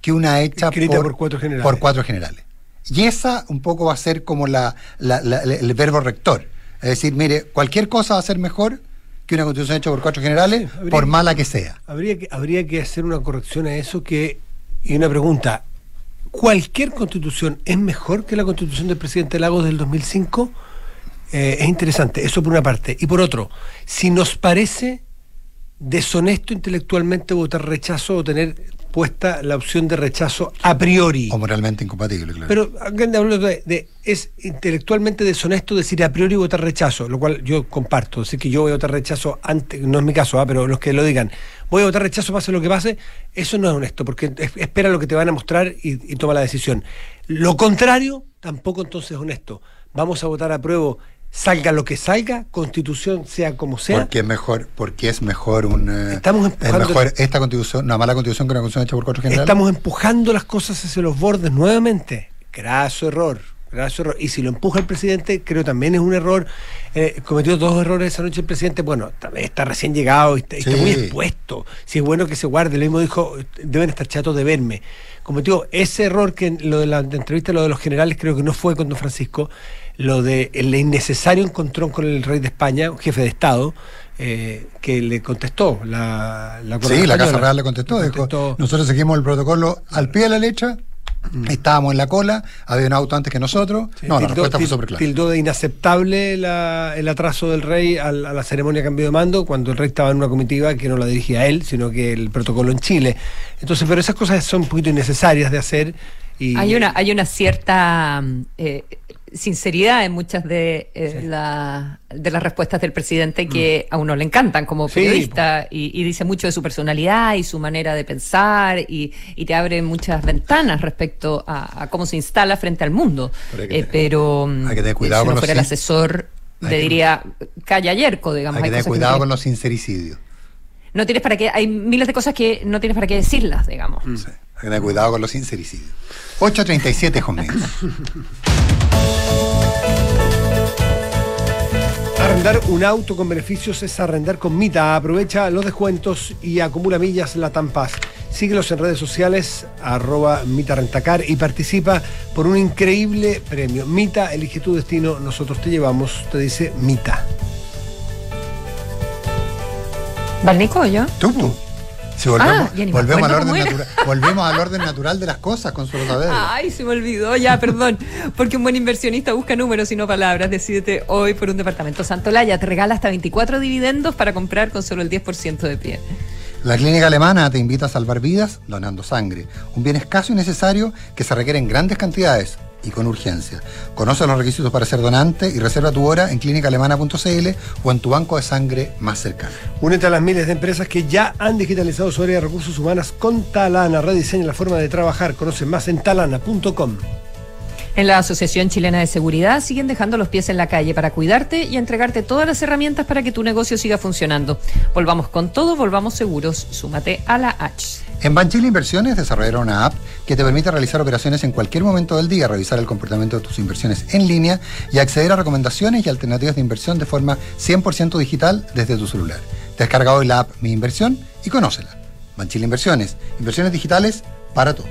que una hecha por, cuatro generales. por cuatro generales. Y esa un poco va a ser como la, el verbo rector. Es decir, mire, cualquier cosa va a ser mejor que una constitución hecha por cuatro generales, por mala que sea. Habría que, habría que hacer una corrección a eso que, y una pregunta, ¿cualquier constitución es mejor que la constitución del presidente Lagos del 2005? Eh, es interesante, eso por una parte. Y por otro, si nos parece deshonesto intelectualmente votar rechazo o tener puesta la opción de rechazo a priori. O moralmente incompatible, claro. Pero de, es intelectualmente deshonesto decir a priori votar rechazo, lo cual yo comparto. Decir que yo voy a votar rechazo antes, no es mi caso, ¿ah? pero los que lo digan, voy a votar rechazo pase lo que pase, eso no es honesto, porque espera lo que te van a mostrar y, y toma la decisión. Lo contrario, tampoco entonces es honesto. Vamos a votar a prueba salga lo que salga, constitución sea como sea. Porque es mejor, porque es mejor un eh, estamos empujando, es mejor esta constitución, una mala constitución que una constitución hecha por cuatro generales. Estamos empujando las cosas hacia los bordes nuevamente. Graso error. Graso error. Y si lo empuja el presidente, creo también es un error. Eh, cometió dos errores esa noche el presidente. Bueno, también está recién llegado y está, muy expuesto. Si es bueno que se guarde, lo mismo dijo, deben estar chatos de verme. Cometió ese error que lo de la entrevista, lo de los generales, creo que no fue con don Francisco lo de el innecesario encontrón con el rey de España, un jefe de Estado, eh, que le contestó la, la Sí, la Casa Real le contestó, Dijo, nosotros seguimos el protocolo al pie de la letra, mm. estábamos en la cola, había un auto antes que nosotros. no, la respuesta fue súper clara. Tildó de inaceptable el atraso del rey a, la ceremonia de cambio de mando cuando el rey estaba en una comitiva que no la dirigía él, sino que el protocolo en Chile. Entonces, pero esas cosas son un poquito innecesarias de hacer. Y, hay una hay una cierta eh, sinceridad en muchas de, eh, de las respuestas del presidente que mm. a uno le encantan como periodista y, dice mucho de su personalidad y su manera de pensar y, te abre muchas ventanas respecto a, cómo se instala frente al mundo. Pero, hay que tener mm, cuidado si fuera el asesor, le diría calla yerco, digamos. Hay que tener cuidado con los sincericidios. No tienes para qué, hay miles de cosas que no tienes para qué decirlas, digamos. Hay que tener cuidado con los sincericidios. 8.37, Jomé. Arrendar un auto con beneficios es arrendar con Mita. Aprovecha los descuentos y acumula millas la Tampas. Síguelos en redes sociales, arroba Mita Rentacar y participa por un increíble premio. Mita, elige tu destino, nosotros te llevamos, te dice Mita. ¿Barnico yo? Tú. Si volvemos, ah, volvemos, al orden natural, volvemos al orden natural de las cosas, con su saber. Ay, se me olvidó, ya, perdón. Porque un buen inversionista busca números y no palabras. Decídete hoy por un departamento Santolaya. Te regala hasta 24 dividendos para comprar con solo el 10% de pie. La clínica alemana te invita a salvar vidas donando sangre, un bien escaso y necesario que se requiere en grandes cantidades y con urgencia. Conoce los requisitos para ser donante y reserva tu hora en clínicaalemana.cl o en tu banco de sangre más cercano. Únete a las miles de empresas que ya han digitalizado su área de recursos humanos con Talana. Rediseña la forma de trabajar. Conoce más en talana.com. En la Asociación Chilena de Seguridad siguen dejando los pies en la calle para cuidarte y entregarte todas las herramientas para que tu negocio siga funcionando. Volvamos con todo, volvamos seguros. Súmate a la H. En Banchile Inversiones desarrollaron una app que te permite realizar operaciones en cualquier momento del día, revisar el comportamiento de tus inversiones en línea y acceder a recomendaciones y alternativas de inversión de forma 100% digital desde tu celular. Descarga hoy la app Mi Inversión y conócela. Banchile Inversiones, inversiones digitales para todos.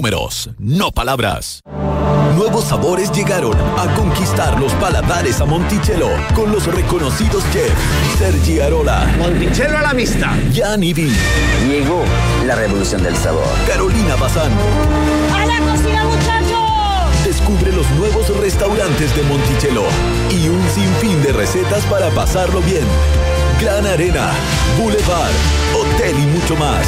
Números, no palabras. Nuevos sabores llegaron a conquistar los paladares a Monticello con los reconocidos chefs Sergi Arola, Monticello a la vista. Jan Ivi, Llegó la revolución del sabor. Carolina Bazán. ¡A la cocina, muchachos! Descubre los nuevos restaurantes de Monticello y un sinfín de recetas para pasarlo bien. Gran Arena, Boulevard, Hotel y mucho más.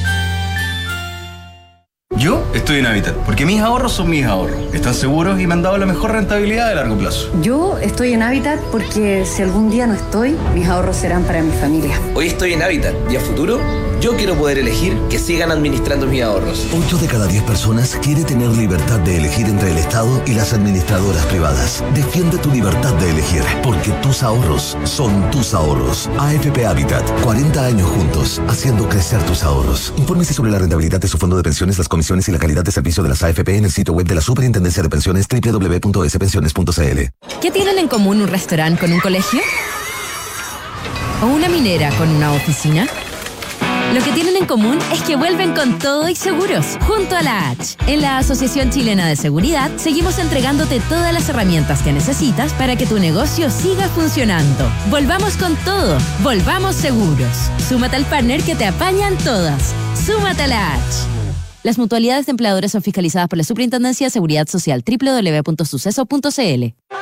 Yo estoy en Habitat, porque mis ahorros son mis ahorros. Están seguros y me han dado la mejor rentabilidad de largo plazo. Yo estoy en Habitat porque si algún día no estoy, mis ahorros serán para mi familia. Hoy estoy en Habitat y a futuro yo quiero poder elegir que sigan administrando mis ahorros. 8 de cada 10 personas quiere tener libertad de elegir entre el Estado y las administradoras privadas. Defiende tu libertad de elegir, porque tus ahorros son tus ahorros. AFP Habitat, 40 años juntos, haciendo crecer tus ahorros. Infórmese sobre la rentabilidad de su fondo de pensiones, las comisiones y la calidad de servicio de las AFP en el sitio web de la Superintendencia de Pensiones www.spensiones.cl. ¿Qué tienen en común un restaurante con un colegio? ¿O una minera con una oficina? Lo que tienen en común es que vuelven con todo y seguros, junto a la H. En la Asociación Chilena de Seguridad seguimos entregándote todas las herramientas que necesitas para que tu negocio siga funcionando. Volvamos con todo, volvamos seguros. Súmate al partner que te apañan todas. Súmate a la H. Las mutualidades de empleadores son fiscalizadas por la Superintendencia de Seguridad Social www.suceso.cl.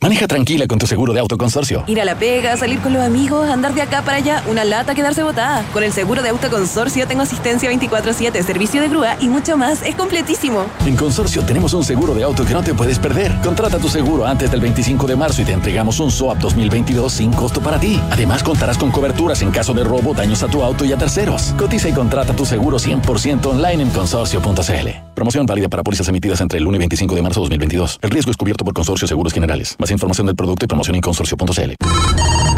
Maneja tranquila con tu seguro de auto consorcio. Ir a la pega, salir con los amigos, andar de acá para allá, una lata quedarse botada. Con el seguro de auto consorcio tengo asistencia 24-7, servicio de grúa y mucho más. Es completísimo. En Consorcio tenemos un seguro de auto que no te puedes perder. Contrata tu seguro antes del 25 de marzo y te entregamos un SOAP 2022 sin costo para ti. Además contarás con coberturas en caso de robo, daños a tu auto y a terceros. Cotiza y contrata tu seguro 100% online en consorcio.cl. Promoción válida para pólizas emitidas entre el 1 y 25 de marzo de 2022. El riesgo es cubierto por Consorcio Seguros Generales. Más información del producto y promoción en consorcio.cl.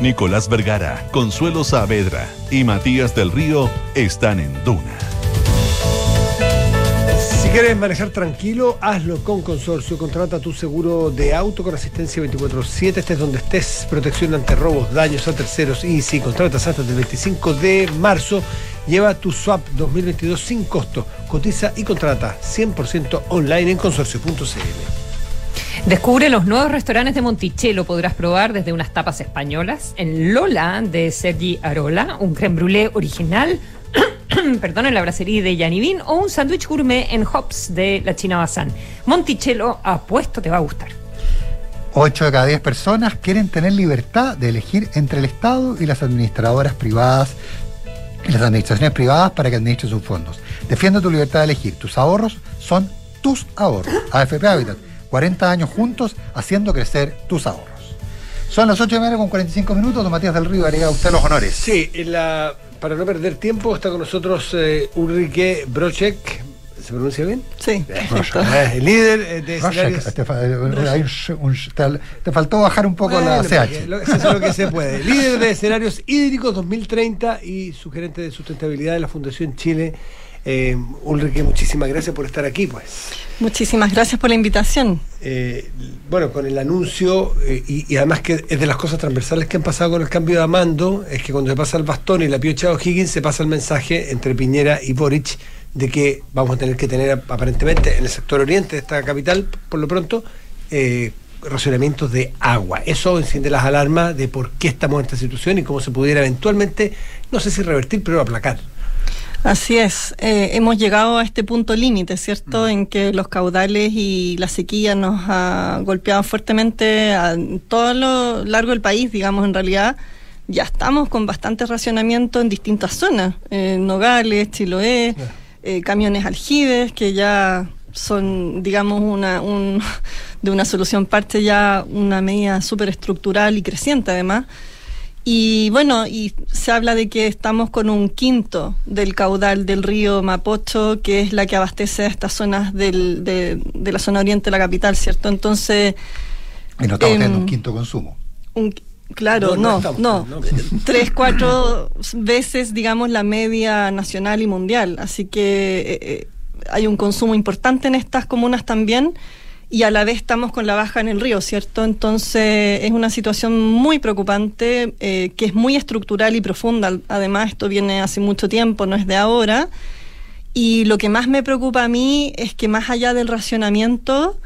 Nicolás Vergara, Consuelo Saavedra y Matías del Río están en Duna. Si quieres manejar tranquilo, hazlo con Consorcio. Contrata tu seguro de auto con asistencia 24-7. Estés donde estés. Protección ante robos, daños a terceros. Y si contratas antes del 25 de marzo, Lleva tu swap 2022 sin costo. Cotiza y contrata 100% online en consorcio.cl. Descubre los nuevos restaurantes de Monticello. Podrás probar desde unas tapas españolas en Lola de Sergi Arola, un creme brûlée original, perdón, en la brasserie de Yanivin o un sándwich gourmet en Hops de la China Bazán. Monticello, apuesto, te va a gustar. 8 de cada 10 personas quieren tener libertad de elegir entre el Estado y las administradoras privadas las administraciones privadas para que administren sus fondos. Defiende tu libertad de elegir. Tus ahorros son tus ahorros. AFP Habitat. 40 años juntos haciendo crecer tus ahorros. Son las 8 de mayo con 45 minutos. Don Matías del Río haría a usted los honores. Sí, la, para no perder tiempo está con nosotros eh, Ulrike Brocek. ¿Se pronuncia bien? Sí. Eh, el líder eh, de escenarios... Te, un- te- te faltó bajar un poco la CH. porque lo- Eso es lo que se puede. Líder de escenarios hídricos 2030 y sugerente de sustentabilidad de la Fundación Chile. Eh, Ulrike, muchísimas gracias por estar aquí, pues. Muchísimas gracias por la invitación. Eh, bueno, con el anuncio, eh, y, y además que es de las cosas transversales que han pasado con el cambio de mando, es que cuando se pasa el bastón y la piocha O'Higgins, se pasa el mensaje entre Piñera y Boric de que vamos a tener que tener aparentemente en el sector oriente de esta capital, por lo pronto, eh, racionamientos de agua. Eso enciende las alarmas de por qué estamos en esta situación y cómo se pudiera eventualmente, no sé si revertir, pero aplacar. Así es, eh, hemos llegado a este punto límite, ¿cierto? En que los caudales y la sequía nos ha golpeado fuertemente a todo lo largo del país, digamos, en realidad. Ya estamos con bastante racionamiento en distintas zonas, eh, Nogales, Chiloé, eh, camiones aljibes, que ya son, digamos, una, un, de una solución parte ya una medida súper estructural y creciente además. Y bueno, y se habla de que estamos con un quinto del caudal del río Mapocho, que es la que abastece a estas zonas del, de, de la zona oriente de la capital, ¿cierto? Entonces... Y no estamos teniendo em, un quinto consumo. un- claro, No, no no, estamos, no, no. Tres, cuatro veces, digamos, la media nacional y mundial. Así que eh, eh, hay un consumo importante en estas comunas también y a la vez estamos con la baja en el río, ¿cierto? Entonces es una situación muy preocupante, eh, que es muy estructural y profunda. Además, esto viene hace mucho tiempo, no es de ahora. Y lo que más me preocupa a mí es que más allá del racionamiento,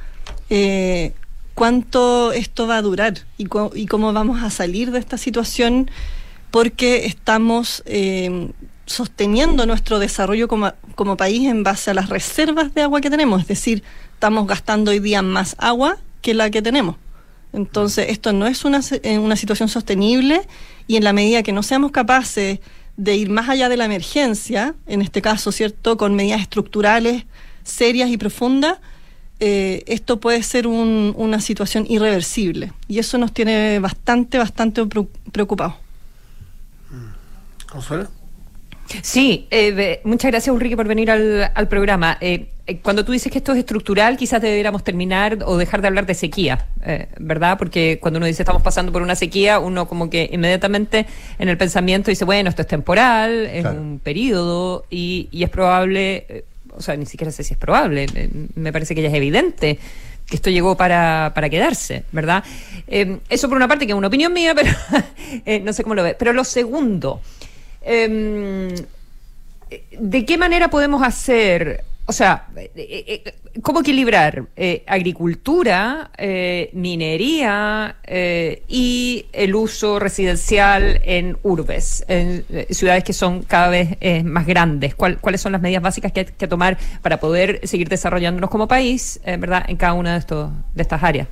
eh, cuánto esto va a durar y, cómo vamos a salir de esta situación, porque estamos eh, sosteniendo nuestro desarrollo como, como país en base a las reservas de agua que tenemos, es decir, estamos gastando hoy día más agua que la que tenemos. Entonces, esto no es una, se- eh, una situación sostenible y en la medida que no seamos capaces de ir más allá de la emergencia, en este caso, ¿cierto?, con medidas estructurales serias y profundas, eh, esto puede ser un- una situación irreversible. Y eso nos tiene bastante, bastante preo- preocupados. ¿Consuelo? Sí, eh, muchas gracias Ulrike por venir al, al programa. Eh, cuando tú dices que esto es estructural, quizás deberíamos terminar o dejar de hablar de sequía, eh, ¿verdad? Porque cuando uno dice estamos pasando por una sequía, uno como que inmediatamente en el pensamiento dice, bueno, esto es temporal, es Claro. un periodo y, y es probable, eh, o sea, ni siquiera sé si es probable, eh, me parece que ya es evidente que esto llegó para, para quedarse, ¿verdad? Eh, eso por una parte que es una opinión mía, pero eh, no sé cómo lo ve. Pero lo segundo, em, ¿de qué manera podemos hacer, o sea, eh, eh, eh, cómo equilibrar eh, agricultura, minería y el uso residencial en urbes, en ciudades que son cada vez más grandes? ¿Cuál- ¿Cuáles son las medidas básicas que hay que tomar para poder seguir desarrollándonos como país, verdad, en cada una de, estos, de estas áreas?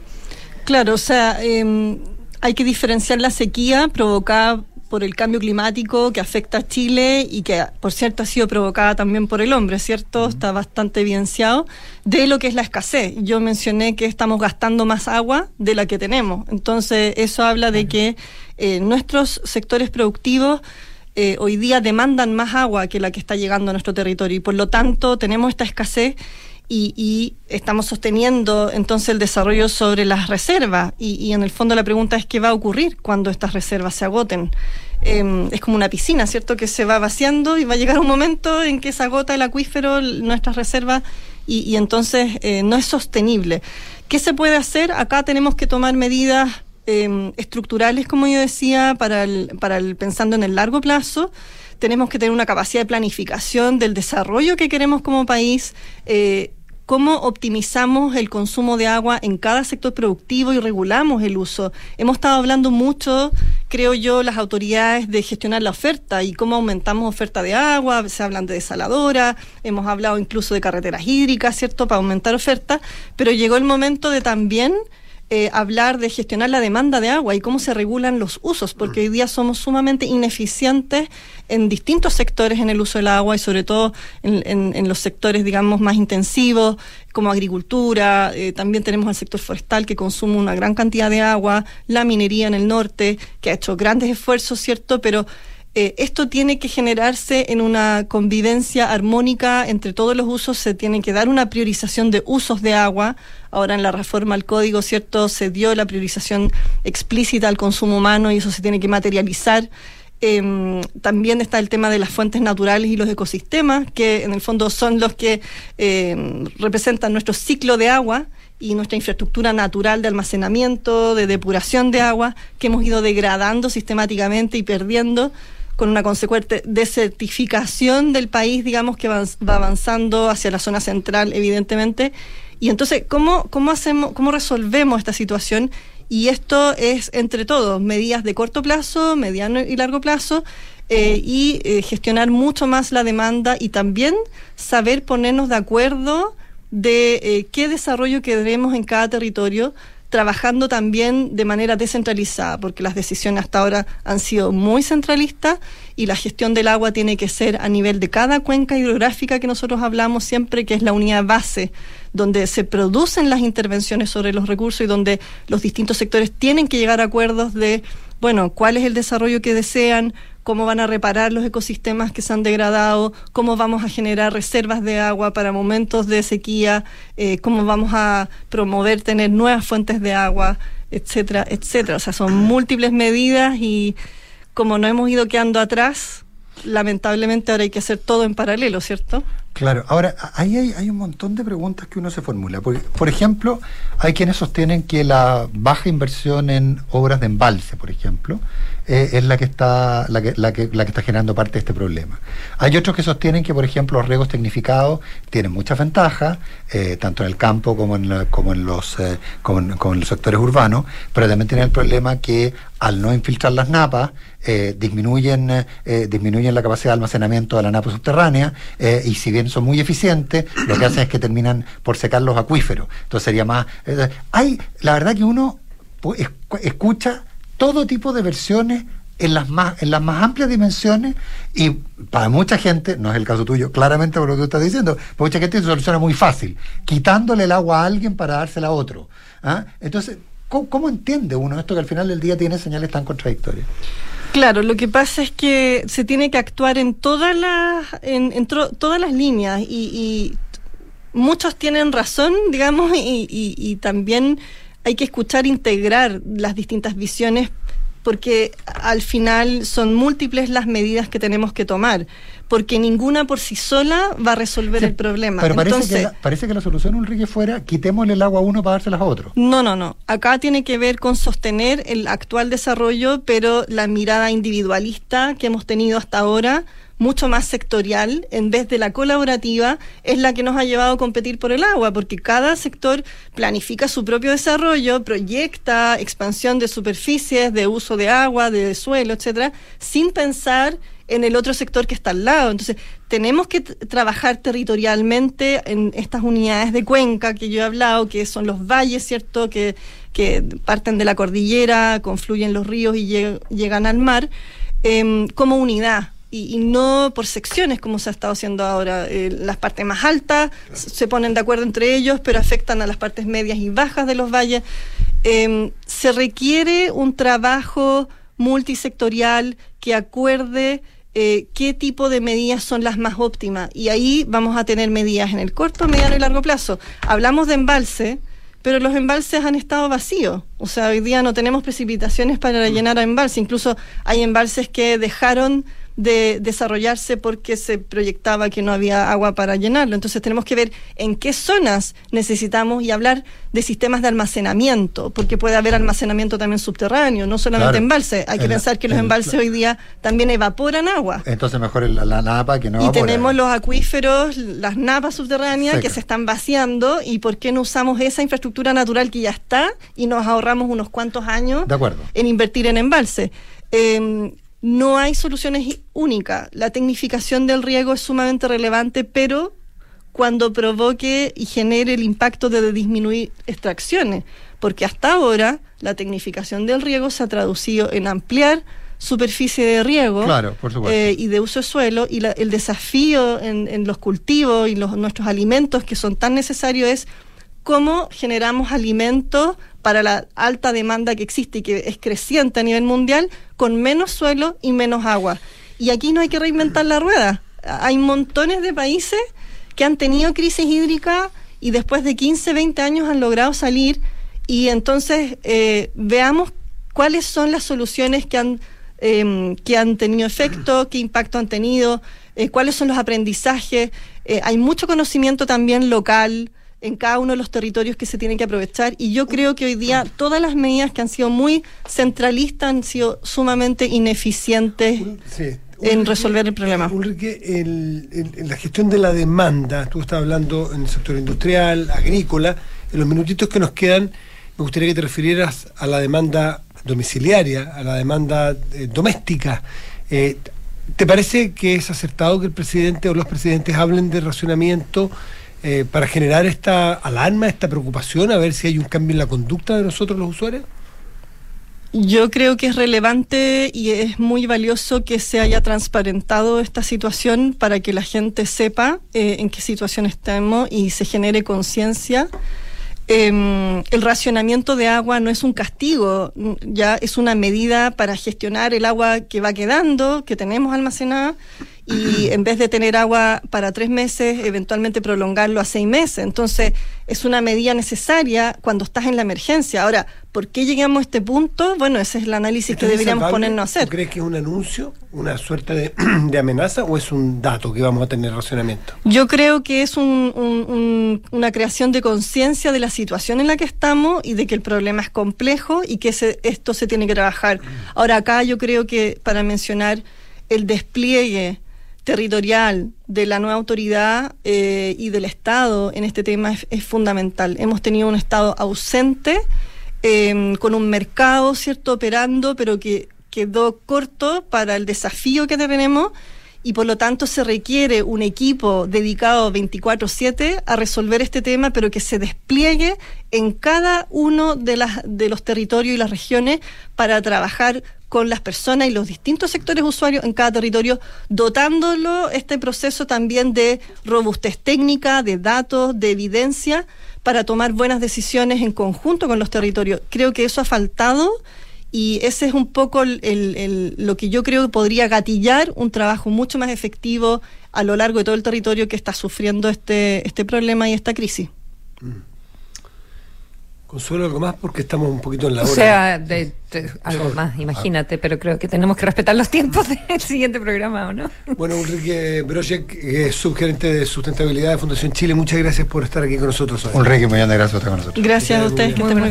Claro, o sea, eh, hay que diferenciar la sequía provocada por el cambio climático que afecta a Chile y que, por cierto, ha sido provocada también por el hombre, ¿cierto? Está bastante evidenciado, de lo que es la escasez. Yo mencioné que estamos gastando más agua de la que tenemos. Entonces, eso habla de que eh, nuestros sectores productivos eh, hoy día demandan más agua que la que está llegando a nuestro territorio y por lo tanto tenemos esta escasez y, y estamos sosteniendo entonces el desarrollo sobre las reservas y, y en el fondo la pregunta es qué va a ocurrir cuando estas reservas se agoten. Eh, es como una piscina, ¿cierto? Que se va vaciando y va a llegar un momento en que se agota el acuífero, nuestras reservas y, y entonces eh, no es sostenible. ¿Qué se puede hacer? Acá tenemos que tomar medidas eh, estructurales, como yo decía, para el, para el, pensando en el largo plazo. tenemos que tener una capacidad de planificación del desarrollo que queremos como país. Eh, cómo optimizamos el consumo de agua en cada sector productivo y regulamos el uso. Hemos estado hablando mucho, creo yo, las autoridades de gestionar la oferta y cómo aumentamos oferta de agua, se hablan de desaladora, hemos hablado incluso de carreteras hídricas, ¿cierto?, para aumentar oferta, pero llegó el momento de también eh, hablar de gestionar la demanda de agua y cómo se regulan los usos, porque hoy día somos sumamente ineficientes en distintos sectores en el uso del agua y sobre todo en, los sectores, digamos, más intensivos, como agricultura, eh, también tenemos el sector forestal que consume una gran cantidad de agua, la minería en el norte, que ha hecho grandes esfuerzos, ¿cierto? Pero eh, esto tiene que generarse en una convivencia armónica entre todos los usos, se tiene que dar una priorización de usos de agua. Ahora en la reforma al código, ¿cierto? Se dio la priorización explícita al consumo humano y eso se tiene que materializar. Em, también está el tema de las fuentes naturales y los ecosistemas, que en el fondo son los que em, representan nuestro ciclo de agua y nuestra infraestructura natural de almacenamiento, de depuración de agua, que hemos ido degradando sistemáticamente y perdiendo con una consecuente desertificación del país, digamos, que va avanzando hacia la zona central, evidentemente. Y entonces, ¿cómo, cómo, hacemos, cómo resolvemos esta situación? Y esto es entre todos, medidas de corto plazo, mediano y largo plazo, eh, y eh, gestionar mucho más la demanda y también saber ponernos de acuerdo de eh, qué desarrollo queremos en cada territorio trabajando también de manera descentralizada, porque las decisiones hasta ahora han sido muy centralistas y la gestión del agua tiene que ser a nivel de cada cuenca hidrográfica que nosotros hablamos siempre, que es la unidad base, donde se producen las intervenciones sobre los recursos y donde los distintos sectores tienen que llegar a acuerdos de, bueno, cuál es el desarrollo que desean, cómo van a reparar los ecosistemas que se han degradado, cómo vamos a generar reservas de agua para momentos de sequía, eh, cómo vamos a promover tener nuevas fuentes de agua, etcétera, etcétera. O sea, son múltiples medidas y como no hemos ido quedando atrás, lamentablemente ahora hay que hacer todo en paralelo, ¿cierto? Claro, ahora ahí hay, un montón de preguntas que uno se formula. Por, ejemplo, hay quienes sostienen que la baja inversión en obras de embalse, por ejemplo, eh, es la que está la que, la, que, la que está generando parte de este problema. Hay otros que sostienen que, por ejemplo, los riegos tecnificados tienen muchas ventajas, eh, tanto en el campo como en, como en los eh, como en, los sectores urbanos, pero también tienen el problema que al no infiltrar las napas, disminuyen, disminuyen la capacidad de almacenamiento de la napa subterránea y si bien son muy eficientes, lo que hacen es que terminan por secar los acuíferos. Entonces sería más... hay, la verdad que uno escucha todo tipo de versiones en las más en las más amplias dimensiones y para mucha gente, no es el caso tuyo, claramente por lo que tú estás diciendo, para mucha gente se soluciona muy fácil, quitándole el agua a alguien para dársela a otro. ¿ah? Entonces, ¿cómo, entiende uno esto que al final del día tiene señales tan contradictorias? Claro, lo que pasa es que se tiene que actuar en todas las en, todas las líneas y, muchos tienen razón, digamos, y, y también hay que escuchar, integrar las distintas visiones porque al final son múltiples las medidas que tenemos que tomar, porque ninguna por sí sola va a resolver el problema. Pero parece, que la, parece que la solución, Ulrike, fuera quitémosle el agua a uno para dárselas a otro. No, no, no. Acá tiene que ver con sostener el actual desarrollo, pero la mirada individualista que hemos tenido hasta ahora mucho más sectorial en vez de la colaborativa es la que nos ha llevado a competir por el agua, porque cada sector planifica su propio desarrollo, proyecta expansión de superficies, de uso de agua, de suelo, etcétera, sin pensar en el otro sector que está al lado. Entonces, tenemos que trabajar territorialmente en estas unidades de cuenca que yo he hablado, que son los valles, ¿cierto? Que, que parten de la cordillera, confluyen los ríos y llegan al mar, em, como unidad y, no por secciones como se ha estado haciendo ahora. Eh, las partes más altas se ponen de acuerdo entre ellos, pero afectan a las partes medias y bajas de los valles. Em, se requiere un trabajo multisectorial que acuerde eh, qué tipo de medidas son las más óptimas. Y ahí vamos a tener medidas en el corto, mediano y largo plazo. Hablamos de embalse, pero los embalses han estado vacíos. O sea, hoy día no tenemos precipitaciones para llenar a embalse. Incluso hay embalses que dejaron de desarrollarse porque se proyectaba que no había agua para llenarlo. Entonces tenemos que ver en qué zonas necesitamos y hablar de sistemas de almacenamiento, porque puede haber almacenamiento también subterráneo, no solamente Claro. embalse. Hay que El- pensar que los el- embalses hoy día también evaporan agua. Entonces mejor la, la napa que no Y tenemos los acuíferos, las napas subterráneas Seca. que se están vaciando. ¿Y por qué no usamos esa infraestructura natural que ya está y nos ahorramos unos cuantos años De acuerdo. en invertir en embalse? Eh, no hay soluciones únicas. La tecnificación del riego es sumamente relevante, pero cuando provoque y genere el impacto de disminuir extracciones, porque hasta ahora la tecnificación del riego se ha traducido en ampliar superficie de riego Claro, por supuesto. eh, y de uso de suelo y la- el desafío en, en los cultivos y los, nuestros alimentos que son tan necesarios es cómo generamos alimentos para la alta demanda que existe y que es creciente a nivel mundial con menos suelo y menos agua. Y aquí no hay que reinventar la rueda. Hay montones de países que han tenido crisis hídrica y después de 15, 20 años han logrado salir y entonces eh, veamos cuáles son las soluciones que han, eh, que han tenido efecto, qué impacto han tenido, eh, cuáles son los aprendizajes. Eh, hay mucho conocimiento también local en cada uno de los territorios que se tienen que aprovechar y yo creo que hoy día todas las medidas que han sido muy centralistas han sido sumamente ineficientes Sí. en resolver el problema. Ulrike, el- la gestión de la demanda, tú estás hablando en el sector industrial, agrícola, en los minutitos que nos quedan, me gustaría que te refirieras a la demanda domiciliaria, a la demanda eh, doméstica. Eh, ¿Te parece que es acertado que el presidente o los presidentes hablen de racionamiento eh, para generar esta alarma, esta preocupación, a ver si hay un cambio en la conducta de nosotros los usuarios? Yo creo que es relevante y es muy valioso que se haya transparentado esta situación para que la gente sepa eh, en qué situación estamos y se genere conciencia. Em, el racionamiento de agua no es un castigo, ya es una medida para gestionar el agua que va quedando, que tenemos almacenada, y en vez de tener agua para tres meses, eventualmente prolongarlo a seis meses. Entonces, es una medida necesaria cuando estás en la emergencia. Ahora, ¿por qué llegamos a este punto? Bueno, ese es el análisis que ¿Esto es deberíamos ponernos a hacer. ¿Tú crees que es un anuncio, una suerte de, de amenaza o es un dato que vamos a tener racionamiento? Yo creo que es un- un- un- una creación de conciencia de la situación en la que estamos y de que el problema es complejo y que se- esto se tiene que trabajar. Ahora acá yo creo que para mencionar el despliegue territorial de la nueva autoridad eh, y del Estado en este tema es, fundamental. Hemos tenido un Estado ausente, eh, con un mercado, ¿cierto?, operando, pero que quedó corto para el desafío que tenemos y por lo tanto se requiere un equipo dedicado 24/7 a resolver este tema, pero que se despliegue en cada uno de, las, de los territorios y las regiones para trabajar con las personas y los distintos sectores usuarios en cada territorio, dotándolo este proceso también de robustez técnica, de datos, de evidencia, para tomar buenas decisiones en conjunto con los territorios. Creo que eso ha faltado y ese es un poco el- el- el- lo que yo creo que podría gatillar un trabajo mucho más efectivo a lo largo de todo el territorio que está sufriendo este, este problema y esta crisis. Consuelo, algo más porque estamos un poquito en la O hora. sea, de- de- algo más, imagínate, pero creo que tenemos que respetar los tiempos del siguiente programa, ¿o no? Bueno, Ulrike Brojek, que es subgerente de sustentabilidad de Fundación Chile, muchas gracias por estar aquí con nosotros hoy. Ulrike, millón de gracias por estar con nosotros. Gracias a ustedes, que estén muy bien.